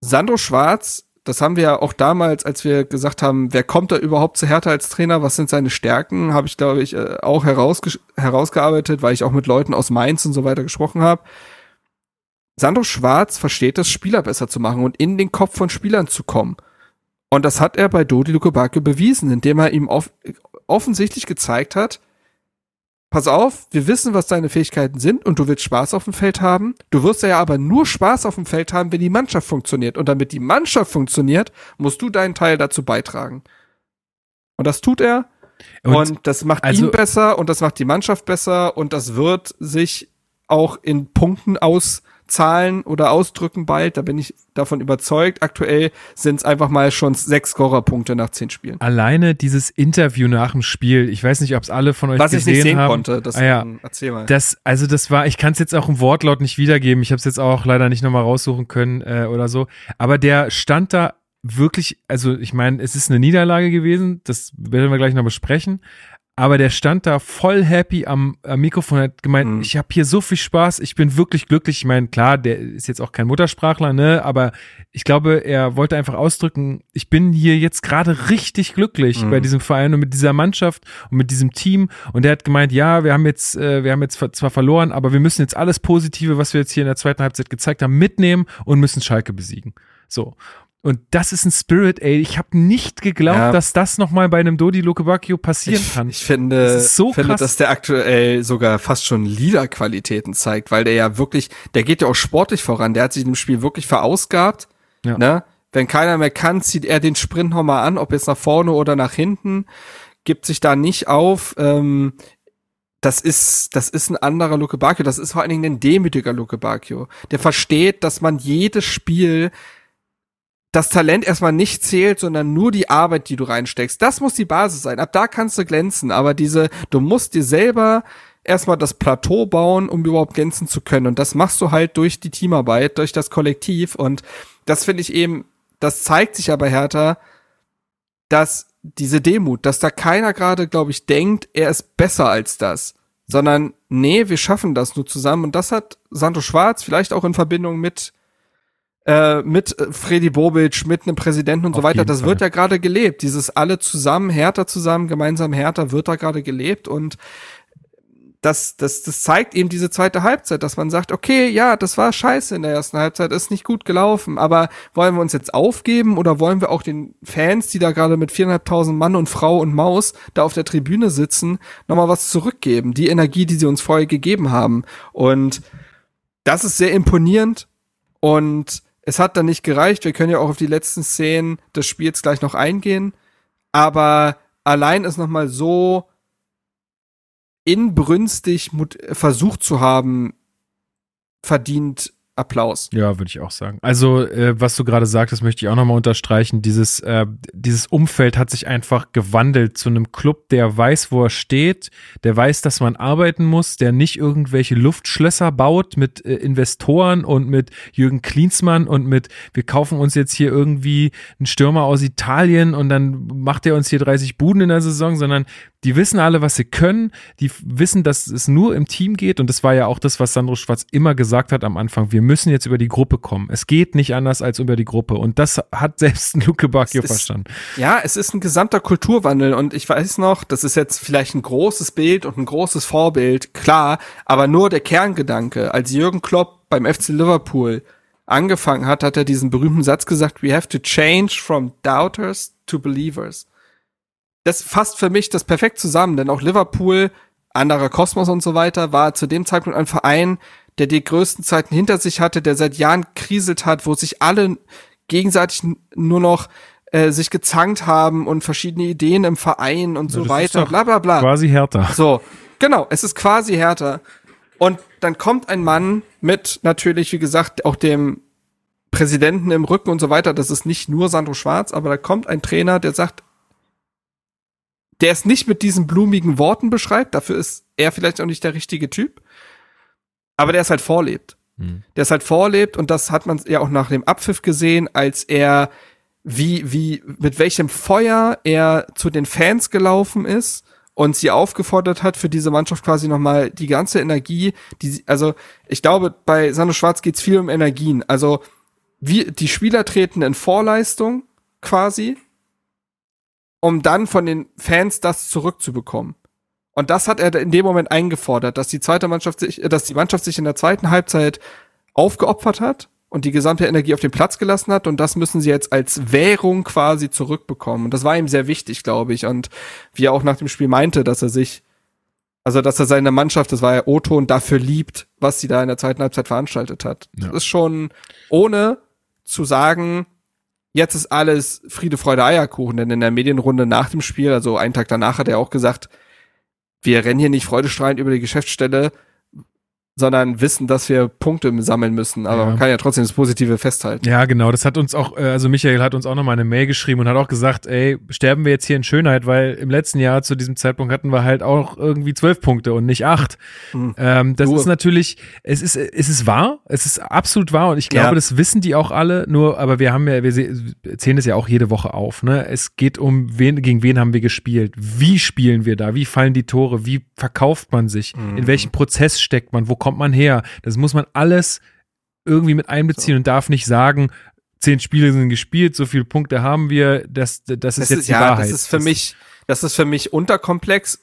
Sandro Schwarz, das haben wir ja auch damals, als wir gesagt haben, wer kommt da überhaupt zu Hertha als Trainer, was sind seine Stärken, habe ich, glaube ich, äh, auch herausge herausgearbeitet, weil ich auch mit Leuten aus Mainz und so weiter gesprochen habe. Sandro Schwarz versteht es, Spieler besser zu machen und in den Kopf von Spielern zu kommen. Und das hat er bei Dodi Lukebakio bewiesen, indem er ihm off offensichtlich gezeigt hat, pass auf, wir wissen, was deine Fähigkeiten sind und du willst Spaß auf dem Feld haben. Du wirst ja aber nur Spaß auf dem Feld haben, wenn die Mannschaft funktioniert. Und damit die Mannschaft funktioniert, musst du deinen Teil dazu beitragen. Und das tut er. Und, Und, das macht also- ihn besser und das macht die Mannschaft besser und das wird sich auch in Punkten auszahlen oder ausdrücken bald. Da bin ich davon überzeugt. Aktuell sind es einfach mal schon sechs Scorerpunkte nach zehn Spielen. alleine dieses Interview nach dem Spiel, ich weiß nicht, ob es alle von euch Was ich gesehen nicht sehen haben. konnte, das ah, ja. erzähl mal. Das, also das war, ich kann es jetzt auch im Wortlaut nicht wiedergeben. Ich habe es jetzt auch leider nicht nochmal raussuchen können äh, oder so. Aber der stand da wirklich, also ich meine, es ist eine Niederlage gewesen, das werden wir gleich noch besprechen. Aber der stand da voll happy am, am Mikrofon, hat gemeint, Mhm. ich habe hier so viel Spaß, ich bin wirklich glücklich. Ich meine, klar, der ist jetzt auch kein Muttersprachler, ne? Aber ich glaube, er wollte einfach ausdrücken, ich bin hier jetzt gerade richtig glücklich Mhm. bei diesem Verein und mit dieser Mannschaft und mit diesem Team. Und er hat gemeint, ja, wir haben jetzt, äh, wir haben jetzt zwar verloren, aber wir müssen jetzt alles Positive, was wir jetzt hier in der zweiten Halbzeit gezeigt haben, mitnehmen und müssen Schalke besiegen. So. Und das ist ein Spirit, ey. Ich habe nicht geglaubt, Ja. dass das nochmal bei einem Dodi Lukebakio passieren ich, kann. Ich finde, Das so finde krass. dass der aktuell sogar fast schon Liederqualitäten zeigt, weil der ja wirklich, der geht ja auch sportlich voran. Der hat sich im Spiel wirklich verausgabt. Ja. Ne? Wenn keiner mehr kann, zieht er den Sprint nochmal an, ob jetzt nach vorne oder nach hinten, gibt sich da nicht auf. Ähm, das ist, das ist ein anderer Luke Bacchio. Das ist vor allen Dingen ein demütiger Luke Bacchio. Der versteht, dass man jedes Spiel das Talent erstmal nicht zählt, sondern nur die Arbeit, die du reinsteckst. Das muss die Basis sein. Ab da kannst du glänzen. Aber diese, du musst dir selber erstmal das Plateau bauen, um überhaupt glänzen zu können. Und das machst du halt durch die Teamarbeit, durch das Kollektiv. Und das finde ich eben, das zeigt sich aber Hertha, dass diese Demut, dass da keiner gerade, glaube ich, denkt, er ist besser als das, sondern nee, wir schaffen das nur zusammen. Und das hat Santo Schwarz vielleicht auch in Verbindung mit äh, mit äh, Freddy Bobic, mit einem Präsidenten und so Auf weiter. jeden Das Fall. wird ja gerade gelebt. Dieses alle zusammen, härter zusammen, gemeinsam härter wird da gerade gelebt und das, das, das zeigt eben diese zweite Halbzeit, dass man sagt, okay, ja, das war scheiße in der ersten Halbzeit, ist nicht gut gelaufen, aber wollen wir uns jetzt aufgeben oder wollen wir auch den Fans, die da gerade mit viereinhalbtausend Mann und Frau und Maus da auf der Tribüne sitzen, nochmal was zurückgeben, die Energie, die sie uns vorher gegeben haben. Und das ist sehr imponierend und es hat dann nicht gereicht. Wir können ja auch auf die letzten Szenen des Spiels gleich noch eingehen, aber allein ist nochmal so inbrünstig versucht zu haben, verdient Applaus. Ja, würde ich auch sagen. Also, äh, was du gerade sagtest, möchte ich auch nochmal unterstreichen. Dieses, äh, dieses Umfeld hat sich einfach gewandelt zu einem Club, der weiß, wo er steht, der weiß, dass man arbeiten muss, der nicht irgendwelche Luftschlösser baut mit äh, Investoren und mit Jürgen Klinsmann und mit, wir kaufen uns jetzt hier irgendwie einen Stürmer aus Italien und dann macht er uns hier 30 Buden in der Saison, sondern die wissen alle, was sie können, die wissen, dass es nur im Team geht und das war ja auch das, was Sandro Schwarz immer gesagt hat am Anfang. Wir müssen jetzt über die Gruppe kommen. Es geht nicht anders als über die Gruppe und das hat selbst Luke Bacchio ist- verstanden. Ja, es ist ein gesamter Kulturwandel und ich weiß noch, das ist jetzt vielleicht ein großes Bild und ein großes Vorbild, klar, aber nur der Kerngedanke. Als Jürgen Klopp beim FC Liverpool angefangen hat, hat er diesen berühmten Satz gesagt, we have to change from doubters to believers. Das fasst für mich das perfekt zusammen, denn auch Liverpool, anderer Kosmos und so weiter, war zu dem Zeitpunkt ein Verein, der die größten Zeiten hinter sich hatte, der seit Jahren kriselt hat, wo sich alle gegenseitig nur noch äh, sich gezankt haben und verschiedene Ideen im Verein und so das ist weiter, bla bla bla. Quasi härter. So, genau, es ist quasi härter. Und dann kommt ein Mann mit natürlich, wie gesagt, auch dem Präsidenten im Rücken und so weiter. Das ist nicht nur Sandro Schwarz, aber da kommt ein Trainer, der sagt, der es nicht mit diesen blumigen Worten beschreibt. Dafür ist er vielleicht auch nicht der richtige Typ. Aber der es halt vorlebt. Hm. Der es halt vorlebt und das hat man ja auch nach dem Abpfiff gesehen, als er wie, wie, mit welchem Feuer er zu den Fans gelaufen ist und sie aufgefordert hat, für diese Mannschaft quasi nochmal die ganze Energie, die, also ich glaube, bei Sandro Schwarz geht's viel um Energien. Also wie, die Spieler treten in Vorleistung quasi, um dann von den Fans das zurückzubekommen. Und das hat er in dem Moment eingefordert, dass die zweite Mannschaft sich, äh, dass die Mannschaft sich in der zweiten Halbzeit aufgeopfert hat und die gesamte Energie auf den Platz gelassen hat und das müssen sie jetzt als Währung quasi zurückbekommen. Und das war ihm sehr wichtig, glaube ich. Und wie er auch nach dem Spiel meinte, dass er sich, also dass er seine Mannschaft, das war ja O-Ton, dafür liebt, was sie da in der zweiten Halbzeit veranstaltet hat. Ja. Das ist schon, ohne zu sagen, jetzt ist alles Friede, Freude, Eierkuchen, denn in der Medienrunde nach dem Spiel, also einen Tag danach, hat er auch gesagt, wir rennen hier nicht freudestrahlend über die Geschäftsstelle, sondern wissen, dass wir Punkte sammeln müssen. Aber Ja. man kann ja trotzdem das Positive festhalten. Ja, genau. Das hat uns auch, äh, also Michael hat uns auch nochmal eine Mail geschrieben und hat auch gesagt, ey, sterben wir jetzt hier in Schönheit, weil im letzten Jahr zu diesem Zeitpunkt hatten wir halt auch irgendwie zwölf Punkte und nicht acht. Mhm. Ähm, das Du- ist natürlich, es ist, es ist wahr, es ist absolut wahr und ich glaube, Ja. das wissen die auch alle, nur, aber wir haben ja, wir zählen das ja auch jede Woche auf, ne? Es geht um wen, gegen wen haben wir gespielt? Wie spielen wir da? Wie fallen die Tore? Wie verkauft man sich? Mhm. In welchem Prozess steckt man? Wo kommt man her? Das muss man alles irgendwie mit einbeziehen und darf nicht sagen, zehn Spiele sind gespielt, so viele Punkte haben wir, das, das ist Das jetzt die ja, Wahrheit. das ist für mich, das ist für mich unterkomplex.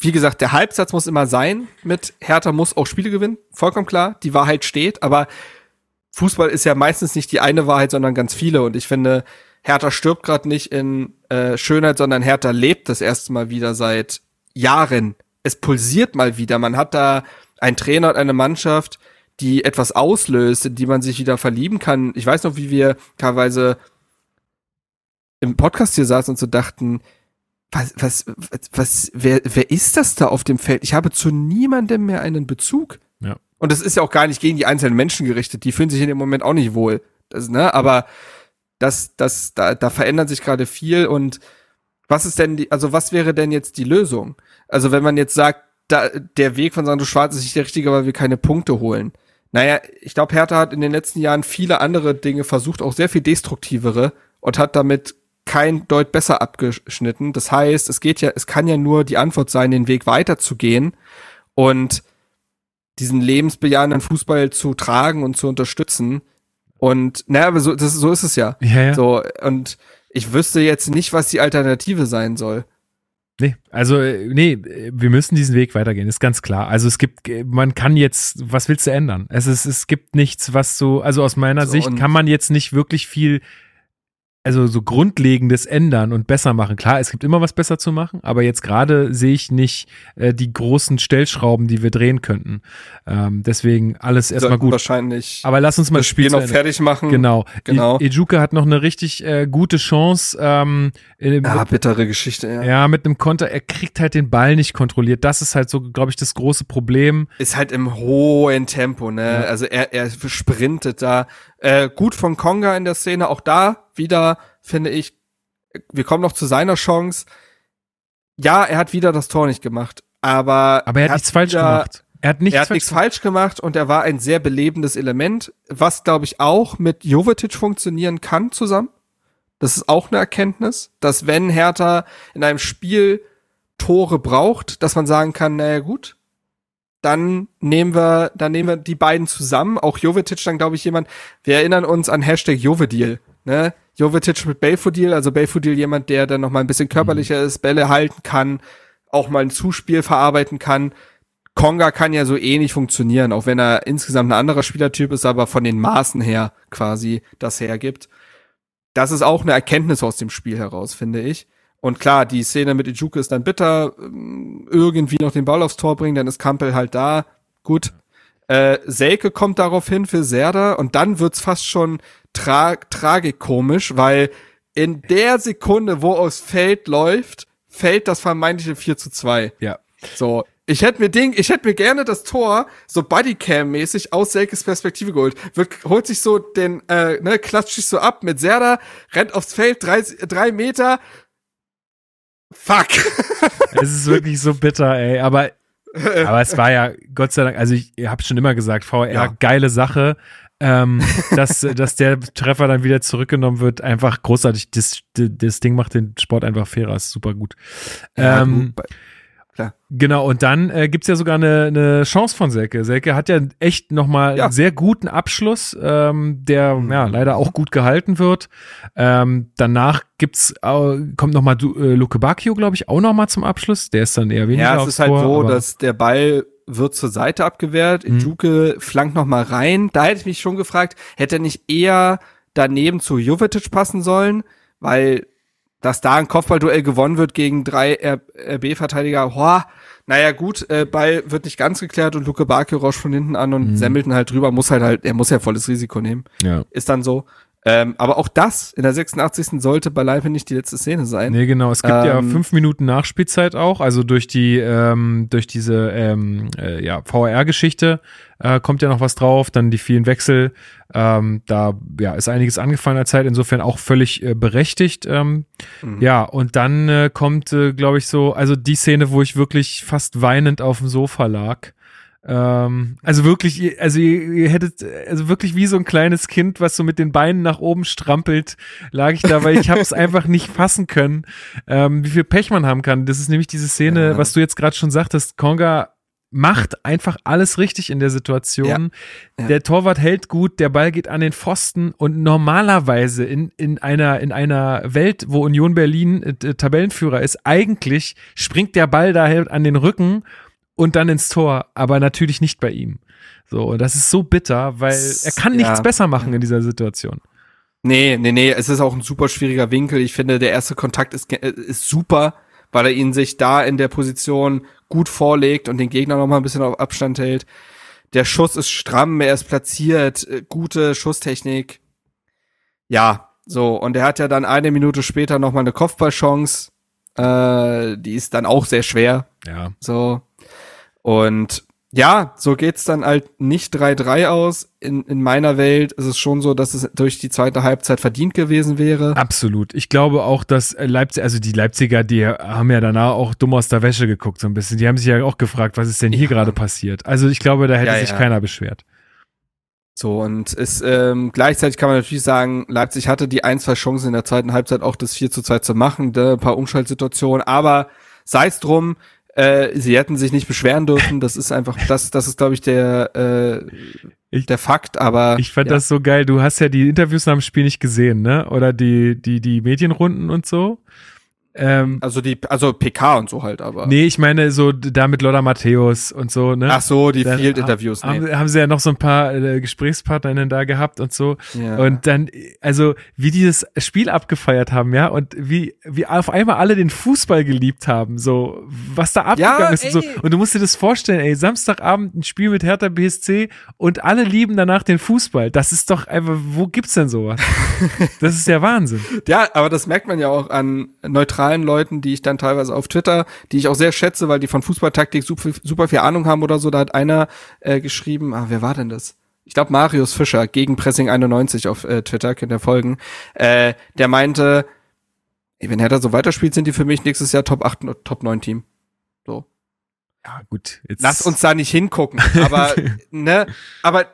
Wie gesagt, der Halbsatz muss immer sein mit Hertha muss auch Spiele gewinnen, vollkommen klar. Die Wahrheit steht, aber Fußball ist ja meistens nicht die eine Wahrheit, sondern ganz viele. Und ich finde, Hertha stirbt gerade nicht in äh, Schönheit, sondern Hertha lebt das erste Mal wieder seit Jahren. Es pulsiert mal wieder. Man hat da einen Trainer und eine Mannschaft, die etwas auslöst, in die man sich wieder verlieben kann. Ich weiß noch, wie wir teilweise im Podcast hier saßen und so dachten, was, was, was, was wer, wer ist das da auf dem Feld? Ich habe zu niemandem mehr einen Bezug. Ja. Und das ist ja auch gar nicht gegen die einzelnen Menschen gerichtet. Die fühlen sich in dem Moment auch nicht wohl. Das, ne? Aber das, das, da, da verändert sich gerade viel und was ist denn die, also was wäre denn jetzt die Lösung? Also wenn man jetzt sagt, da, der Weg von Sandro Schwarz ist nicht der richtige, weil wir keine Punkte holen. Naja, ich glaube, Hertha hat in den letzten Jahren viele andere Dinge versucht, auch sehr viel destruktivere und hat damit kein Deut besser abgeschnitten. Das heißt, es geht ja, es kann ja nur die Antwort sein, den Weg weiterzugehen und diesen lebensbejahenden Fußball zu tragen und zu unterstützen. Und naja, aber so, das, so ist es ja. ja, ja. So, und ich wüsste jetzt nicht, was die Alternative sein soll. Nee, also äh, nee, äh, wir müssen diesen Weg weitergehen, ist ganz klar. Also es gibt, äh, man kann jetzt, was willst du ändern? Es ist, es gibt nichts, was so, also aus meiner So, Sicht kann man jetzt nicht wirklich viel, also so Grundlegendes ändern und besser machen. Klar, es gibt immer was besser zu machen, aber jetzt gerade sehe ich nicht äh, die großen Stellschrauben, die wir drehen könnten. Ähm, deswegen alles erstmal gut. Wahrscheinlich Aber lass uns mal das Spiel zu noch fertig machen. Genau. Genau. I- Ejuka hat noch eine richtig äh, gute Chance. Ähm, in, Ja, bittere Geschichte, ja. ja, mit einem Konter, er kriegt halt den Ball nicht kontrolliert. Das ist halt so, glaube ich, das große Problem. Ist halt im hohen Tempo, ne? Also er, er sprintet da. Äh, gut von Konga in der Szene, auch da wieder, finde ich, wir kommen noch zu seiner Chance. Ja, er hat wieder das Tor nicht gemacht, aber, Aber er hat nichts falsch wieder- gemacht. Er hat nichts er hat falsch nichts falsch gemacht und er war ein sehr belebendes Element, was glaube ich auch mit Jovetic funktionieren kann zusammen. Das ist auch eine Erkenntnis, dass wenn Hertha in einem Spiel Tore braucht, dass man sagen kann, naja gut, dann nehmen wir, dann nehmen wir die beiden zusammen. Auch Jovetic dann glaube ich jemand. Wir erinnern uns an Hashtag Jovedil, ne? Jovetic mit Belfodil, also Belfodil jemand, der dann noch mal ein bisschen körperlicher ist, Bälle halten kann, auch mal ein Zuspiel verarbeiten kann. Konga kann ja so ähnlich funktionieren, auch wenn er insgesamt ein anderer Spielertyp ist, aber von den Maßen her quasi das hergibt. Das ist auch eine Erkenntnis aus dem Spiel heraus, finde ich. Und klar, die Szene mit Ijuke ist dann bitter, ähm, irgendwie noch den Ball aufs Tor bringen, dann ist Kampel halt da. Gut. Äh, Selke kommt darauf hin für Serda und dann wird's fast schon tra tragikomisch, weil in der Sekunde, wo aufs Feld läuft, fällt das vermeintliche 4 zu 2. Ja. So, ich hätte mir Ding, ich hätte mir gerne das Tor so Bodycam-mäßig aus Selkes Perspektive geholt. Wird, holt sich so den, äh, ne, klatscht sich so ab mit Serda, rennt aufs Feld, drei, drei Meter. Fuck. Es ist wirklich so bitter, ey. Aber, aber es war ja, Gott sei Dank, also ich habe schon immer gesagt, VR, Ja. geile Sache. Ähm, dass, dass der Treffer dann wieder zurückgenommen wird, einfach großartig. Das, das Ding macht den Sport einfach fairer, ist super gut. Ja, ähm, du, klar. Genau, und dann äh, gibt's ja sogar eine, eine Chance von Selke. Selke hat ja echt nochmal Ja. einen sehr guten Abschluss, ähm, der ja leider auch gut gehalten wird. Ähm, danach gibt's äh, kommt nochmal äh, Luke Bacchio, glaube ich, auch nochmal zum Abschluss. Der ist dann eher weniger Ja, es ist halt Tor, so, aber- dass der Ball wird zur Seite abgewehrt, Mhm. Juke flankt noch mal rein. Da hätte ich mich schon gefragt, hätte er nicht eher daneben zu Jovetic passen sollen, weil dass da ein Kopfballduell gewonnen wird gegen drei RB-Verteidiger, hoa, naja gut, äh, Ball wird nicht ganz geklärt und Luke Bakio rauscht von hinten an und Mhm. semmelt ihn halt drüber, muss halt halt, er muss ja volles Risiko nehmen. ja. Ist dann so. Ähm, aber auch das in der 86. sollte beileibe nicht die letzte Szene sein. Nee, genau. Es gibt ja Ähm, fünf Minuten Nachspielzeit auch. Also durch die, ähm, durch diese ähm, äh, ja, VR-Geschichte äh, kommt ja noch was drauf. Dann die vielen Wechsel. Ähm, da ja, ist einiges angefallen der Zeit. Insofern auch völlig äh, berechtigt. Ähm, Mhm. Ja, und dann äh, kommt, äh, glaube ich, so, also die Szene, wo ich wirklich fast weinend auf dem Sofa lag. Ähm, also wirklich, also ihr, ihr hättet, also wirklich wie so ein kleines Kind, was so mit den Beinen nach oben strampelt, lag ich da, weil ich habe es einfach nicht fassen können, ähm, wie viel Pech man haben kann. Das ist nämlich diese Szene, Ja. was du jetzt gerade schon sagtest, Konga macht einfach alles richtig in der Situation. Ja. Ja. Der Torwart hält gut, der Ball geht an den Pfosten und normalerweise in, in einer, in einer Welt, wo Union Berlin äh, Tabellenführer ist, eigentlich springt der Ball da halt an den Rücken und dann ins Tor, aber natürlich nicht bei ihm. So, das ist so bitter, weil er kann Ja. nichts besser machen in dieser Situation. Nee, nee, nee, es ist auch ein super schwieriger Winkel. Ich finde, der erste Kontakt ist, äh, ist super, weil er ihn sich da in der Position gut vorlegt und den Gegner noch mal ein bisschen auf Abstand hält. Der Schuss ist stramm, er ist platziert, äh, gute Schusstechnik. Ja, so, und er hat ja dann eine Minute später noch mal eine Kopfballchance. Äh, die ist dann auch sehr schwer. Ja. So. Und ja, so geht's dann halt nicht 3-3 aus. In, in meiner Welt ist es schon so, dass es durch die zweite Halbzeit verdient gewesen wäre. Absolut. Ich glaube auch, dass äh, Leipzig, also die Leipziger, die haben ja danach auch dumm aus der Wäsche geguckt, so ein bisschen. Die haben sich ja auch gefragt, was ist denn hier Ja. gerade passiert? Also ich glaube, da hätte Ja, sich ja. keiner beschwert. So, und es, ähm, gleichzeitig kann man natürlich sagen, Leipzig hatte die ein, zwei Chancen in der zweiten Halbzeit auch das 4 zu 2 zu machen, da ein paar Umschaltsituationen, aber sei es drum, äh, sie hätten sich nicht beschweren dürfen, das ist einfach, das, das ist, glaube ich, der, äh, Ich- der Fakt, aber Ich fand ja. das so geil. Du hast ja die Interviews nach dem Spiel nicht gesehen, ne? Oder die, die, die Medienrunden und so. Ähm, Also die, also PK und so halt, aber. nee, ich meine so da mit Lola Matthäus und so, ne? Ach so, die Dann Field-Interviews. Haben, Nee. haben sie ja noch so ein paar äh, Gesprächspartnerinnen da gehabt und so. Ja. Und dann, also wie die das Spiel abgefeiert haben, ja, und wie, wie auf einmal alle den Fußball geliebt haben, so, was da abgegangen Ja, ist und so. ey. Und du musst dir das vorstellen, ey, Samstagabend ein Spiel mit Hertha BSC und alle lieben danach den Fußball. Das ist doch einfach, wo gibt's denn sowas? das ist ja Wahnsinn. Ja, aber das merkt man ja auch an neutralen Leuten, die ich dann teilweise auf Twitter, die ich auch sehr schätze, weil die von Fußballtaktik super, super viel Ahnung haben oder so. Da hat einer äh, geschrieben, ah, wer war denn das? Ich glaube Marius Fischer, gegen Pressing 91 auf äh, Twitter, könnt ihr folgen. Äh, der meinte, ey, wenn Hertha so weiterspielt, sind die für mich nächstes Jahr Top 8, und Top 9 Team. So. Ja, gut. Jetzt Lass uns da nicht hingucken. Aber, ne, aber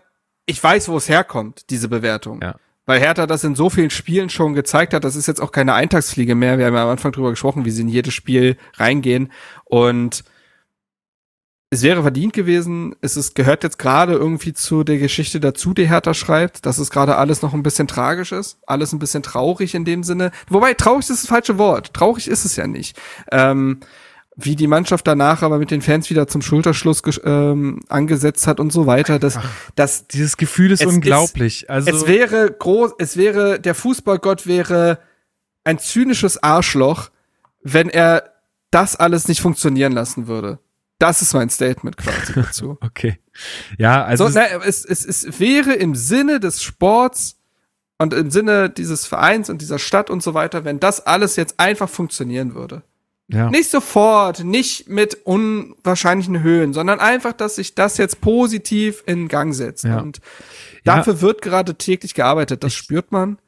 ich weiß, wo es herkommt, diese Bewertung. Ja. Weil Hertha das in so vielen Spielen schon gezeigt hat, das ist jetzt auch keine Eintagsfliege mehr. Wir haben ja am Anfang drüber gesprochen, wie sie in jedes Spiel reingehen. Und es wäre verdient gewesen. Es ist, gehört jetzt gerade irgendwie zu der Geschichte dazu, die Hertha schreibt, dass es gerade alles noch ein bisschen tragisch ist. Alles ein bisschen traurig in dem Sinne. Wobei, traurig ist das falsche Wort. Traurig ist es ja nicht. Ähm, wie die Mannschaft danach aber mit den Fans wieder zum Schulterschluss ähm, angesetzt hat und so weiter. Das, das, Dieses Gefühl ist Es ist- unglaublich. also, es wäre groß, es wäre, der Fußballgott wäre ein zynisches Arschloch, wenn er das alles nicht funktionieren lassen würde. Das ist mein Statement quasi dazu. okay. Ja, also, so, ne, es, es, es wäre im Sinne des Sports und im Sinne dieses Vereins und dieser Stadt und so weiter, wenn das alles jetzt einfach funktionieren würde. Ja. Nicht sofort, nicht mit unwahrscheinlichen Höhen, sondern einfach, dass sich das jetzt positiv in Gang setzt. Ja. Und dafür wird gerade täglich gearbeitet. Das spürt man.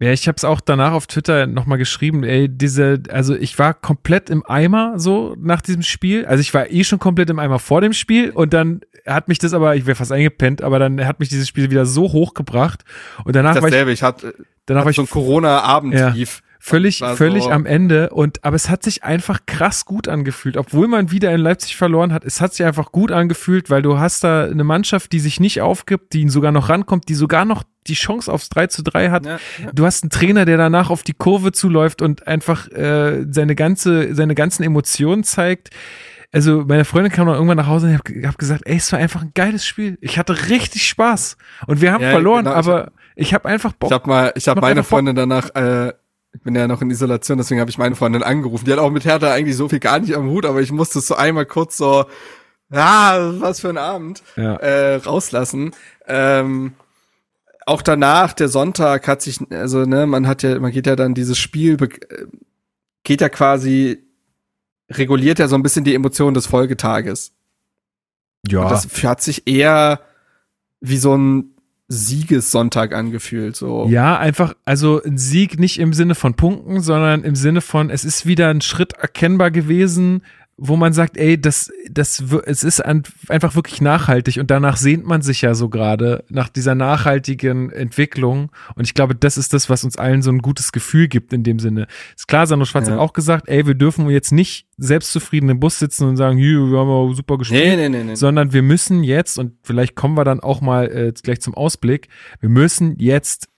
Ja, ich habe es auch danach auf Twitter nochmal geschrieben, ey, diese, also ich war komplett im Eimer so nach diesem Spiel. Also ich war eh schon komplett im Eimer vor dem Spiel und dann hat mich das aber, ich wäre fast eingepennt, aber dann hat mich dieses Spiel wieder so hochgebracht und danach war ich, Dasselbe. Ich hatte, danach war hatte ich so ein Corona-Abend-Tief. Völlig, so- völlig am Ende und, aber es hat sich einfach krass gut angefühlt, obwohl man wieder in Leipzig verloren hat. Es hat sich einfach gut angefühlt, weil du hast da eine Mannschaft, die sich nicht aufgibt, die ihn sogar noch rankommt, die sogar noch die Chance aufs 3 zu 3 hat. Ja, Du hast einen Trainer, der danach auf die Kurve zuläuft und einfach äh, seine ganze, seine ganzen Emotionen zeigt. Also meine Freundin kam dann irgendwann nach Hause und ich habe hab gesagt, ey, es war einfach ein geiles Spiel. Ich hatte richtig Spaß und wir haben Ja, verloren, genau, aber ich habe einfach Bock. Ich habe mal, ich habe meine Bock. Freundin danach, äh, ich bin ja noch in Isolation, deswegen habe ich meine Freundin angerufen. Die hat auch mit Hertha eigentlich so viel gar nicht am Hut, aber ich musste es so einmal kurz so, ah, was für ein Abend, Ja. äh, rauslassen. Ähm, auch danach, der Sonntag hat sich, also ne, man hat ja, man geht ja dann dieses Spiel, äh, geht ja quasi, reguliert ja so ein bisschen die Emotionen des Folgetages. ja, Und das hat sich eher wie so ein Siegessonntag angefühlt, so. Ja, einfach, also ein Sieg nicht im Sinne von Punkten, sondern im Sinne von, es ist wieder ein Schritt erkennbar gewesen, wo man sagt, ey, das, das, es ist ein, einfach wirklich nachhaltig und danach sehnt man sich ja so gerade nach dieser nachhaltigen Entwicklung und ich glaube, das ist das, was uns allen so ein gutes Gefühl gibt in dem Sinne. Ist klar, Sandro Schwarz Ja. hat auch gesagt, ey, wir dürfen jetzt nicht selbstzufrieden im Bus sitzen und sagen, hier, wir haben super gespielt Nee, nee, nee, nee. sondern wir müssen jetzt, und vielleicht kommen wir dann auch mal äh, gleich zum Ausblick, wir müssen jetzt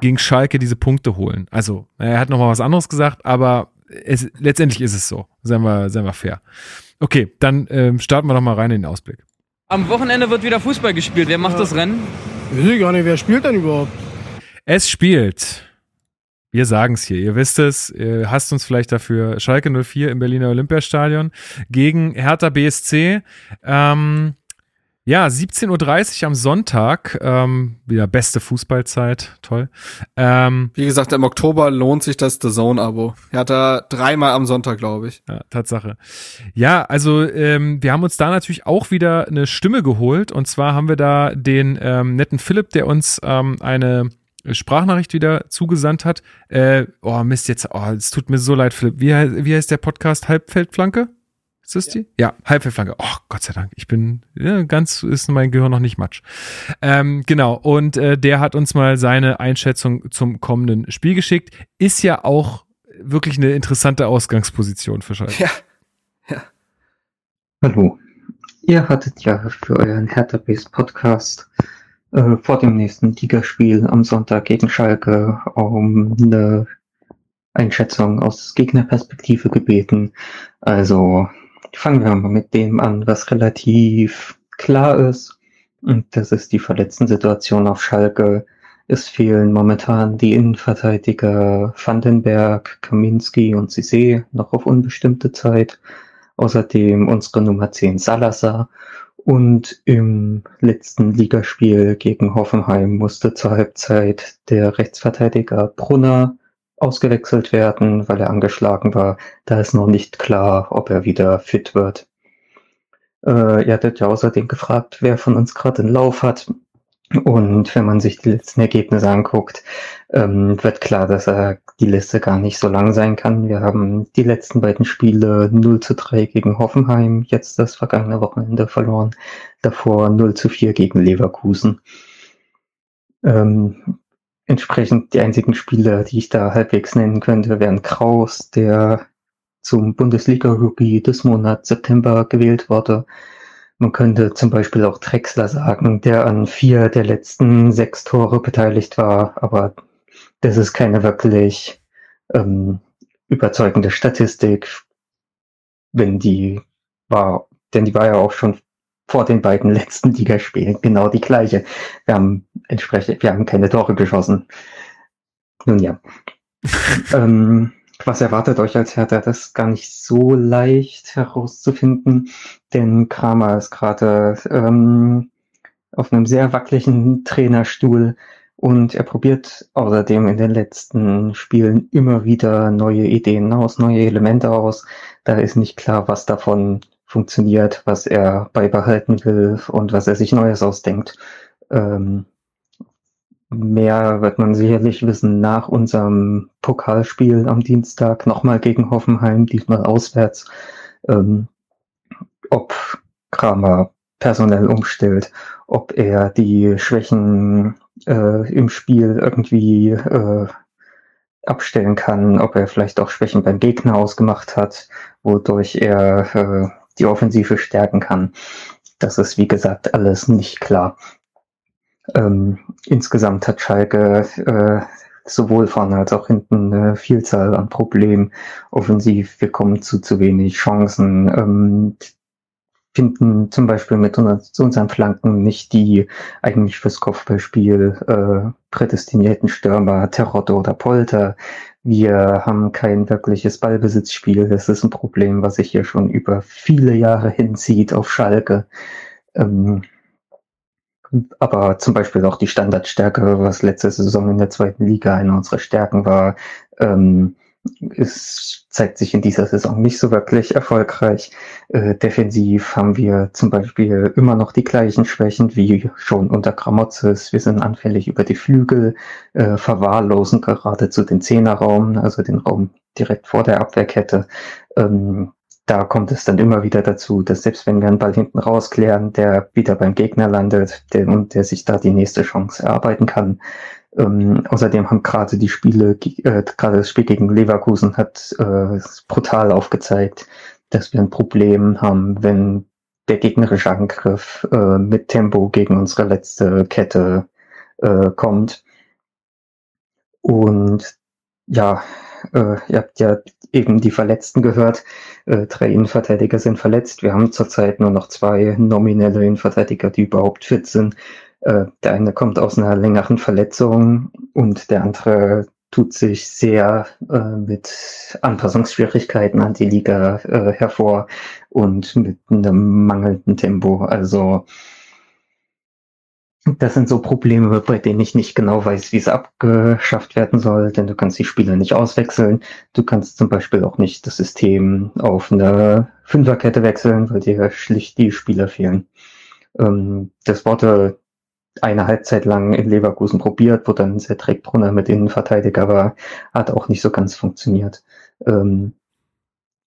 gegen Schalke diese Punkte holen. Also, er hat noch mal was anderes gesagt, aber es, letztendlich ist es so. Seien wir, seien wir fair. Okay, dann ähm, starten wir doch mal rein in den Ausblick. Am Wochenende wird wieder Fußball gespielt. Wer macht das Rennen? Weiß ich gar nicht, wer spielt denn überhaupt? Es spielt, wir sagen es hier, ihr wisst es, ihr hasst uns vielleicht dafür, Schalke 04 im Berliner Olympiastadion gegen Hertha BSC. Ähm, ja, 17.30 Uhr am Sonntag, ähm, wieder beste Fußballzeit, toll. Ähm, Wie gesagt, im Oktober lohnt sich das The Zone-Abo. Er hat da dreimal am Sonntag, glaube ich. Ja, Tatsache. Ja, also ähm, wir haben uns da natürlich auch wieder eine Stimme geholt. Und zwar haben wir da den ähm, netten Philipp, der uns ähm, eine Sprachnachricht wieder zugesandt hat. Äh, oh Mist, jetzt, oh, es tut mir so leid, Philipp. Wie, wie heißt der Podcast? Halbfeldflanke? Ist das die? Ja, Halbfeldflanke. Oh, Gott sei Dank. Ich bin ja, ganz, ist mein Gehirn noch nicht matsch. Ähm, genau. Und äh, der hat uns mal seine Einschätzung zum kommenden Spiel geschickt. Ist ja auch wirklich eine interessante Ausgangsposition für Schalke. Ja. Hallo. Ihr hattet ja für euren Hertha Base Podcast äh, vor dem nächsten Ligaspiel am Sonntag gegen Schalke um eine Einschätzung aus Gegnerperspektive gebeten. Also fangen wir mal mit dem an, was relativ klar ist. Und das ist die Verletzten-Situation auf Schalke. Es fehlen momentan die Innenverteidiger Vandenberg, Kaminski und Cissé noch auf unbestimmte Zeit. Außerdem unsere Nummer 10 Salazar. Und im letzten Ligaspiel gegen Hoffenheim musste zur Halbzeit der Rechtsverteidiger Brunner ausgewechselt werden, weil er angeschlagen war. Da ist noch nicht klar, ob er wieder fit wird. Äh, ihr hattet ja außerdem gefragt, wer von uns gerade einen Lauf hat. Und wenn man sich die letzten Ergebnisse anguckt, ähm, wird klar, dass er die Liste gar nicht so lang sein kann. Wir haben die letzten beiden Spiele 0 zu 3 gegen Hoffenheim, jetzt das vergangene Wochenende verloren, davor 0 zu 4 gegen Leverkusen. Ähm, entsprechend die einzigen Spieler, die ich da halbwegs nennen könnte, wären Kraus, der zum Bundesliga-Rookie des Monats September gewählt wurde. Man könnte zum Beispiel auch Drexler sagen, der an vier der letzten sechs Tore beteiligt war, aber das ist keine wirklich ähm, überzeugende Statistik, wenn die war, denn die war ja auch schon vor den beiden letzten Ligaspielen genau die gleiche. Wir haben entsprechend, wir haben keine Tore geschossen. Nun ja. ähm, was erwartet euch als Hertha? Das ist gar nicht so leicht herauszufinden, denn Kramer ist gerade ähm, auf einem sehr wackeligen Trainerstuhl und er probiert außerdem in den letzten Spielen immer wieder neue Ideen aus, neue Elemente aus. Da ist nicht klar, was davon funktioniert, was er beibehalten will und was er sich Neues ausdenkt. Ähm, mehr wird man sicherlich wissen nach unserem Pokalspiel am Dienstag nochmal gegen Hoffenheim, diesmal auswärts, ähm, ob Kramer personell umstellt, ob er die Schwächen äh, im Spiel irgendwie äh, abstellen kann, ob er vielleicht auch Schwächen beim Gegner ausgemacht hat, wodurch er äh, die Offensive stärken kann. Das ist, wie gesagt, alles nicht klar. Ähm, insgesamt hat Schalke äh, sowohl vorne als auch hinten eine Vielzahl an Problemen. Offensiv, wir kommen zu zu wenig Chancen, ähm, finden zum Beispiel mit unseren Flanken nicht die eigentlich fürs Kopfballspiel äh, prädestinierten Stürmer Terodde oder Polter. Wir haben kein wirkliches Ballbesitzspiel. Das ist ein Problem, was sich hier schon über viele Jahre hinzieht auf Schalke. Ähm, aber zum Beispiel auch die Standardstärke, was letzte Saison in der zweiten Liga eine unserer Stärken war, ähm, es zeigt sich in dieser Saison nicht so wirklich erfolgreich. Äh, defensiv haben wir zum Beispiel immer noch die gleichen Schwächen wie schon unter Gramozis. Wir sind anfällig über die Flügel, äh, verwahrlosen geradezu den Zehnerraum, also den Raum direkt vor der Abwehrkette. Ähm, da kommt es dann immer wieder dazu, dass selbst wenn wir einen Ball hinten rausklären, der wieder beim Gegner landet der, und der sich da die nächste Chance erarbeiten kann. Ähm, außerdem haben gerade die Spiele, äh, gerade das Spiel gegen Leverkusen hat äh, brutal aufgezeigt, dass wir ein Problem haben, wenn der gegnerische Angriff äh, mit Tempo gegen unsere letzte Kette äh, kommt. Und ja, äh, ihr habt ja eben die Verletzten gehört. Äh, drei Innenverteidiger sind verletzt. Wir haben zurzeit nur noch zwei nominelle Innenverteidiger, die überhaupt fit sind. Äh, der eine kommt aus einer längeren Verletzung und der andere tut sich sehr äh, mit Anpassungsschwierigkeiten an die Liga äh, hervor und mit einem mangelnden Tempo. Also das sind so Probleme, bei denen ich nicht genau weiß, wie es abgeschafft werden soll, denn du kannst die Spieler nicht auswechseln. Du kannst zum Beispiel auch nicht das System auf eine Fünferkette wechseln, weil dir schlicht die Spieler fehlen. Ähm, das wurde eine Halbzeit lang in Leverkusen probiert, wo dann Cedric Brunner mit Innenverteidiger war, hat auch nicht so ganz funktioniert. Ähm,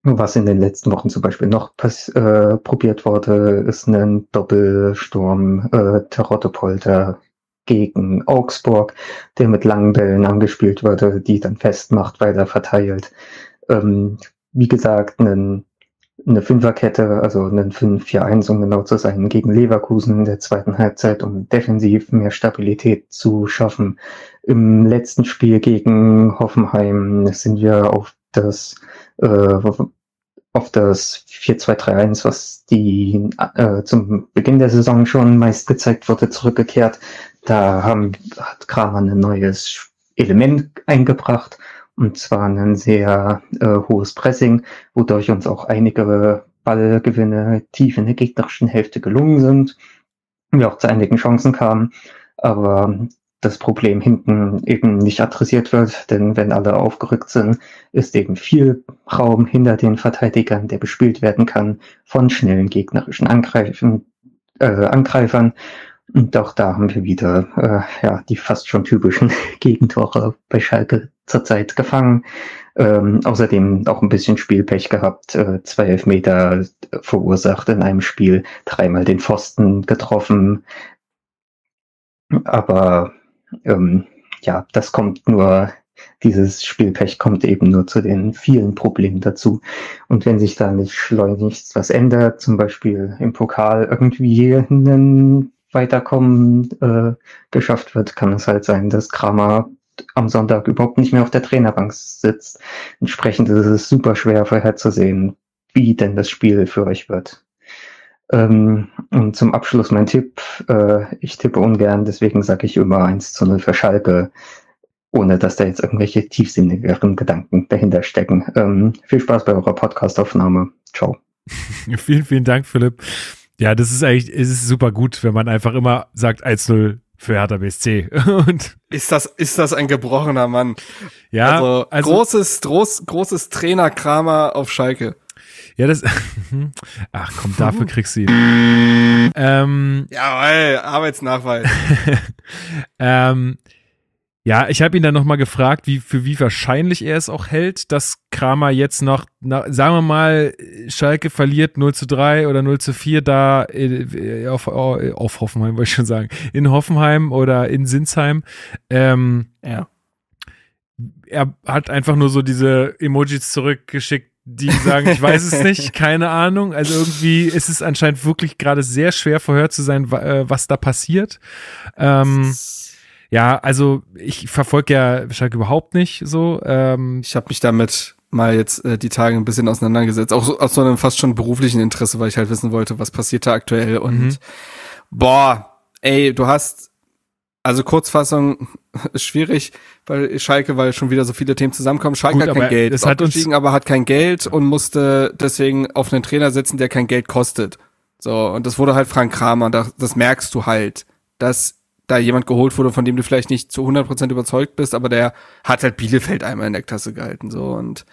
was in den letzten Wochen zum Beispiel noch äh, probiert wurde, ist ein Doppelsturm äh, Terottepolter gegen Augsburg, der mit langen Bällen angespielt wurde, die dann festmacht, weiter verteilt. Ähm, wie gesagt, ein eine Fünferkette, also einen 5-4-1, um genau zu sein, gegen Leverkusen in der zweiten Halbzeit, um defensiv mehr Stabilität zu schaffen. Im letzten Spiel gegen Hoffenheim sind wir auf das äh, auf das 4-2-3-1, was die äh, zum Beginn der Saison schon meist gezeigt wurde, zurückgekehrt. Da haben, hat Kramer ein neues Element eingebracht, und zwar ein sehr äh, hohes Pressing, wodurch uns auch einige Ballgewinne tief in der gegnerischen Hälfte gelungen sind. Wir auch zu einigen Chancen kamen, aber das Problem hinten eben nicht adressiert wird, denn wenn alle aufgerückt sind, ist eben viel Raum hinter den Verteidigern, der bespielt werden kann von schnellen gegnerischen Angreifen, äh, Angreifern. Und auch da haben wir wieder äh, ja, die fast schon typischen Gegentore bei Schalke zurzeit gefangen. Ähm, außerdem auch ein bisschen Spielpech gehabt, äh, zwei Elfmeter verursacht in einem Spiel, dreimal den Pfosten getroffen. Aber ähm, ja, das kommt nur, dieses Spielpech kommt eben nur zu den vielen Problemen dazu. Und wenn sich da nicht schleunigst was ändert, zum Beispiel im Pokal irgendwie ein Weiterkommen äh, geschafft wird, kann es halt sein, dass Kramer am Sonntag überhaupt nicht mehr auf der Trainerbank sitzt. Entsprechend ist es super schwer vorherzusehen, wie denn das Spiel für euch wird. Ähm, und zum Abschluss mein Tipp. Äh, ich tippe ungern, deswegen sage ich immer 1 zu 0 für Schalke, ohne dass da jetzt irgendwelche tiefsinnigeren Gedanken dahinter stecken. Ähm, viel Spaß bei eurer Podcastaufnahme. Ciao. vielen, vielen Dank, Philipp. Ja, das ist eigentlich, es ist super gut, wenn man einfach immer sagt 1-0 für Hertha BSC. Und Ist das, ist das ein gebrochener Mann? ja, also, also, großes, groß, großes Trainerkramer auf Schalke. Ja, das, ach komm, dafür kriegst du ihn. ähm, Ja, ey, Arbeitsnachweis. ähm, ja, ich habe ihn dann nochmal gefragt, wie, für wie wahrscheinlich er es auch hält, dass Kramer jetzt noch, na, sagen wir mal, Schalke verliert 0 zu 3 oder 0 zu 4 da äh, auf, auf Hoffenheim, wollte ich schon sagen, in Hoffenheim oder in Sinsheim. Ähm, ja. er hat einfach nur so diese Emojis zurückgeschickt, die sagen, ich weiß es nicht, keine Ahnung. Also irgendwie ist es anscheinend wirklich gerade sehr schwer vorher zu sein, äh, was da passiert. Ähm, ja, also ich verfolge ja Schalke überhaupt nicht so. Ähm, Ich habe mich damit mal jetzt äh, die Tage ein bisschen auseinandergesetzt, auch so, aus so einem fast schon beruflichen Interesse, weil ich halt wissen wollte, was passiert da aktuell und Mhm. boah, ey, du hast also Kurzfassung ist schwierig bei Schalke, weil schon wieder so viele Themen zusammenkommen. Schalke Gut, hat kein Geld, es hat uns- aber hat kein Geld und musste deswegen auf einen Trainer setzen, der kein Geld kostet. So, und das wurde halt Frank Kramer, das, das merkst du halt, dass da jemand geholt wurde, von dem du vielleicht nicht zu 100% überzeugt bist, aber der hat halt Bielefeld einmal in der Klasse gehalten, so, und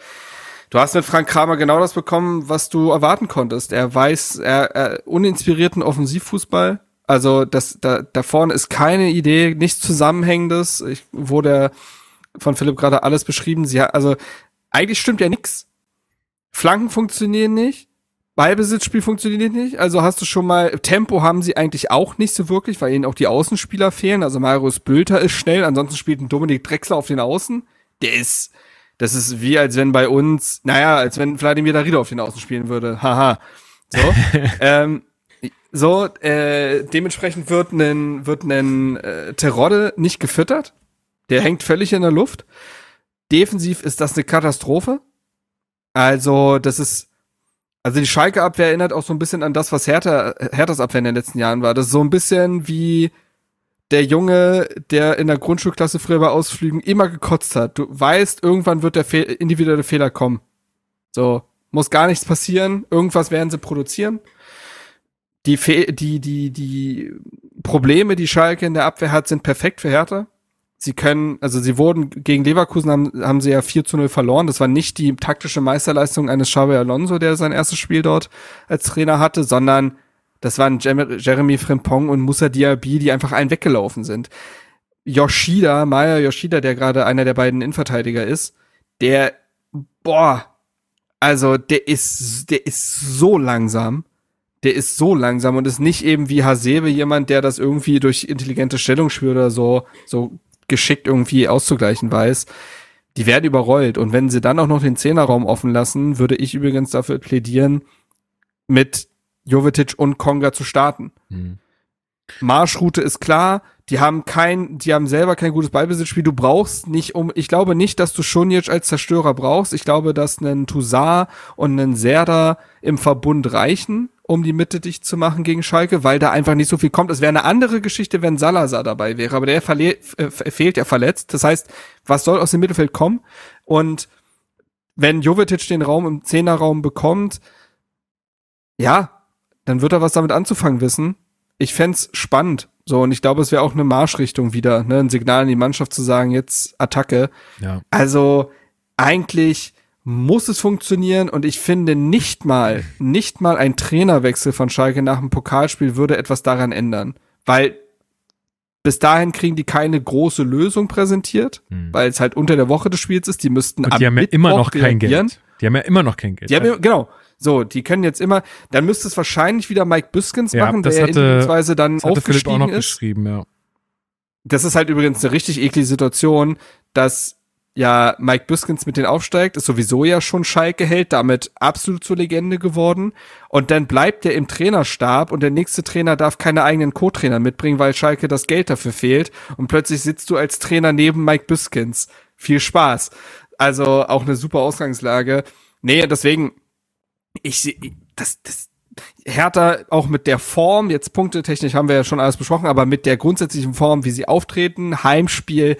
du hast mit Frank Kramer genau das bekommen, was du erwarten konntest. Er weiß, er, er uninspirierten Offensivfußball, also das, da, da vorne ist keine Idee, nichts Zusammenhängendes, ich, wurde von Philipp gerade alles beschrieben, sie hat, also, eigentlich stimmt ja nix. Flanken funktionieren nicht. Ballbesitzspiel funktioniert nicht. Also hast du schon mal, Tempo haben sie eigentlich auch nicht so wirklich, weil ihnen auch die Außenspieler fehlen. Also Marius Bülter ist schnell, ansonsten spielt ein Dominik Drexler auf den Außen. Der ist, das ist wie als wenn bei uns, naja, als wenn Vladimir Darida auf den Außen spielen würde. Haha. So. ähm, so, äh, dementsprechend wird ein, wird ein äh, Terodde nicht gefüttert. Der hängt völlig in der Luft. Defensiv ist das eine Katastrophe. Also, das ist, also die Schalke-Abwehr erinnert auch so ein bisschen an das, was Hertha, Herthas Abwehr in den letzten Jahren war. Das ist so ein bisschen wie der Junge, der in der Grundschulklasse früher bei Ausflügen immer gekotzt hat. Du weißt, irgendwann wird der Fe individuelle Fehler kommen. So, muss gar nichts passieren. Irgendwas werden sie produzieren. Die, Fe die, die, die Probleme, die Schalke in der Abwehr hat, sind perfekt für Hertha. Sie können, also sie wurden gegen Leverkusen haben, haben sie ja 4 zu 0 verloren. Das war nicht die taktische Meisterleistung eines Xabi Alonso, der sein erstes Spiel dort als Trainer hatte, sondern das waren Jeremy Frimpong und Musa Diaby, die einfach allen weggelaufen sind. Yoshida, Maya Yoshida, der gerade einer der beiden Innenverteidiger ist, der, boah, also der ist, der ist so langsam. Der ist so langsam und ist nicht eben wie Hasebe jemand, der das irgendwie durch intelligente Stellungsspiel oder so, so geschickt irgendwie auszugleichen weiß. die werden überrollt. Und wenn sie dann auch noch den Zehnerraum offen lassen, würde ich übrigens dafür plädieren, mit Jovetic und Konga zu starten. Hm. Marschroute ist klar, die haben kein, die haben selber kein gutes Ballbesitzspiel. Du brauchst nicht um, ich glaube nicht, dass du Schunic als Zerstörer brauchst. Ich glaube, dass ein Toussaint und ein Serda im Verbund reichen, um die Mitte dicht zu machen gegen Schalke, weil da einfach nicht so viel kommt. Es wäre eine andere Geschichte, wenn Salazar dabei wäre, aber der verle äh, fehlt ja verletzt. Das heißt, was soll aus dem Mittelfeld kommen? Und wenn Jovetic den Raum im Zehnerraum bekommt, ja, dann wird er was damit anzufangen wissen. Ich fänd's spannend. So, und ich glaube, es wäre auch eine Marschrichtung wieder, ne? ein Signal an die Mannschaft zu sagen, jetzt Attacke. Ja. Also eigentlich muss es funktionieren und ich finde nicht mal, nicht mal ein Trainerwechsel von Schalke nach dem Pokalspiel würde etwas daran ändern. Weil bis dahin kriegen die keine große Lösung präsentiert, Hm. weil es halt unter der Woche des Spiels ist. Die müssten Und am die haben ja immer noch kein reagieren. Geld. Die haben ja immer noch kein Geld. Die haben, ja- genau. So, die können jetzt immer, dann müsste es wahrscheinlich wieder Mike Büskens Ja, machen, der das ja hatte- individuweise dann das Philipp auch aufgestiegen noch ist. geschrieben, ja. Das ist halt übrigens eine richtig eklige Situation, dass ja Mike Büskens mit denen aufsteigt, ist sowieso ja schon Schalke hält, damit absolut zur Legende geworden. Und dann bleibt er im Trainerstab und der nächste Trainer darf keine eigenen Co-Trainer mitbringen, weil Schalke das Geld dafür fehlt. Und plötzlich sitzt du als Trainer neben Mike Büskens. Viel Spaß. Also auch eine super Ausgangslage. Nee, deswegen, ich seh- das, das, Hertha auch mit der Form, jetzt punktetechnisch haben wir ja schon alles besprochen, aber mit der grundsätzlichen Form, wie sie auftreten, Heimspiel,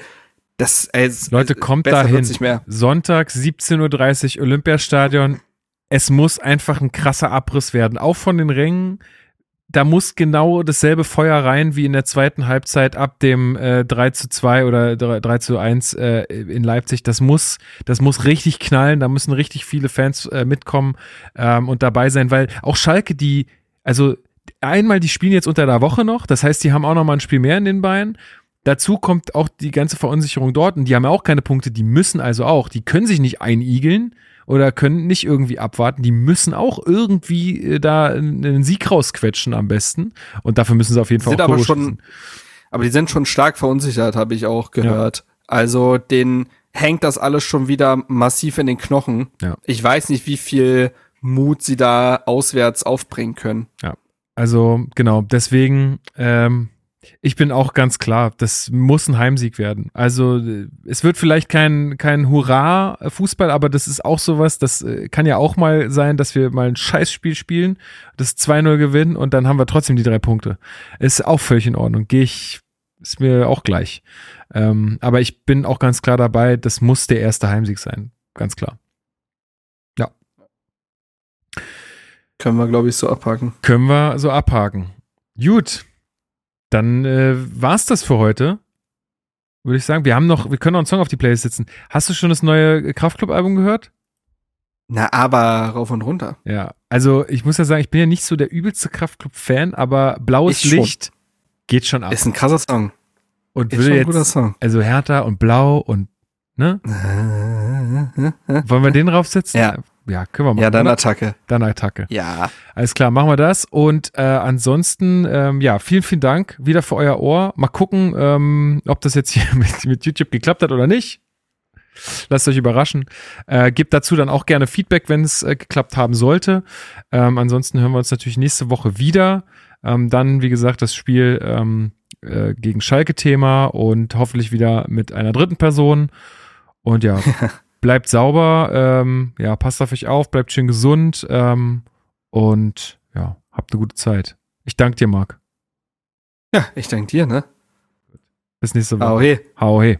das äh, Leute, kommt besser dahin. Sonntag, 17.30 Uhr, Olympiastadion. Es muss einfach ein krasser Abriss werden. Auch von den Rängen. Da muss genau dasselbe Feuer rein wie in der zweiten Halbzeit ab dem äh, 3 zu 2 oder 3, 3 zu 1 äh, in Leipzig. Das muss, das muss richtig knallen. Da müssen richtig viele Fans äh, mitkommen ähm, und dabei sein, weil auch Schalke, die, also einmal, die spielen jetzt unter der Woche noch. Das heißt, die haben auch noch mal ein Spiel mehr in den Beinen. Dazu kommt auch die ganze Verunsicherung dort und die haben ja auch keine Punkte, die müssen also auch, die können sich nicht einigeln oder können nicht irgendwie abwarten, die müssen auch irgendwie äh, da einen Sieg rausquetschen am besten und dafür müssen sie auf jeden Fall Sind auch aber schon- schießen. Aber die sind schon stark verunsichert, habe ich auch gehört. Also denen hängt das alles schon wieder massiv in den Knochen. Ja. Ich weiß nicht, wie viel Mut sie da auswärts aufbringen können. Also genau, deswegen, ähm, ich bin auch ganz klar, das muss ein Heimsieg werden. Also äh, es wird vielleicht kein, kein Hurra-Fußball, aber das ist auch sowas, das äh, kann ja auch mal sein, dass wir mal ein Scheißspiel spielen, das 2-0 gewinnen und dann haben wir trotzdem die drei Punkte. Ist auch völlig in Ordnung. Gehe ich, ist mir auch gleich. Ähm, aber ich bin auch ganz klar dabei, das muss der erste Heimsieg sein. Ganz klar. Können wir, glaube ich, so abhaken. Können wir so abhaken. Gut. Dann äh, war's das für heute. Würde ich sagen. Wir haben noch, wir können noch einen Song auf die Playlist setzen. Hast du schon das neue Kraftclub-Album gehört? Na, aber rauf und runter. Ja. Also, ich muss ja sagen, ich bin ja nicht so der übelste Kraftclub-Fan, aber blaues Ich schon. Licht geht schon ab. Ist ein krasser Song. und Ist würde schon ein guter jetzt, Song. also Hertha und Blau und, ne? Wollen wir den raufsetzen? Ja. Ja, können wir machen. Ja, dann oder? Attacke. dann Attacke. Ja. Alles klar, machen wir das. Und äh, ansonsten, ähm, ja, vielen, vielen Dank wieder für euer Ohr. Mal gucken, ähm, ob das jetzt hier mit, mit YouTube geklappt hat oder nicht. Lasst euch überraschen. Äh, gebt dazu dann auch gerne Feedback, wenn es äh, geklappt haben sollte. Ähm, ansonsten hören wir uns natürlich nächste Woche wieder. Ähm, dann, wie gesagt, das Spiel ähm, äh, gegen Schalke-Thema und hoffentlich wieder mit einer dritten Person. Und ja, bleibt sauber, ähm, ja, passt auf euch auf, bleibt schön gesund ähm, und ja, habt eine gute Zeit. Ich danke dir, Marc. Ja, ich danke dir, ne? Bis nächste Woche. Au he. Hau he.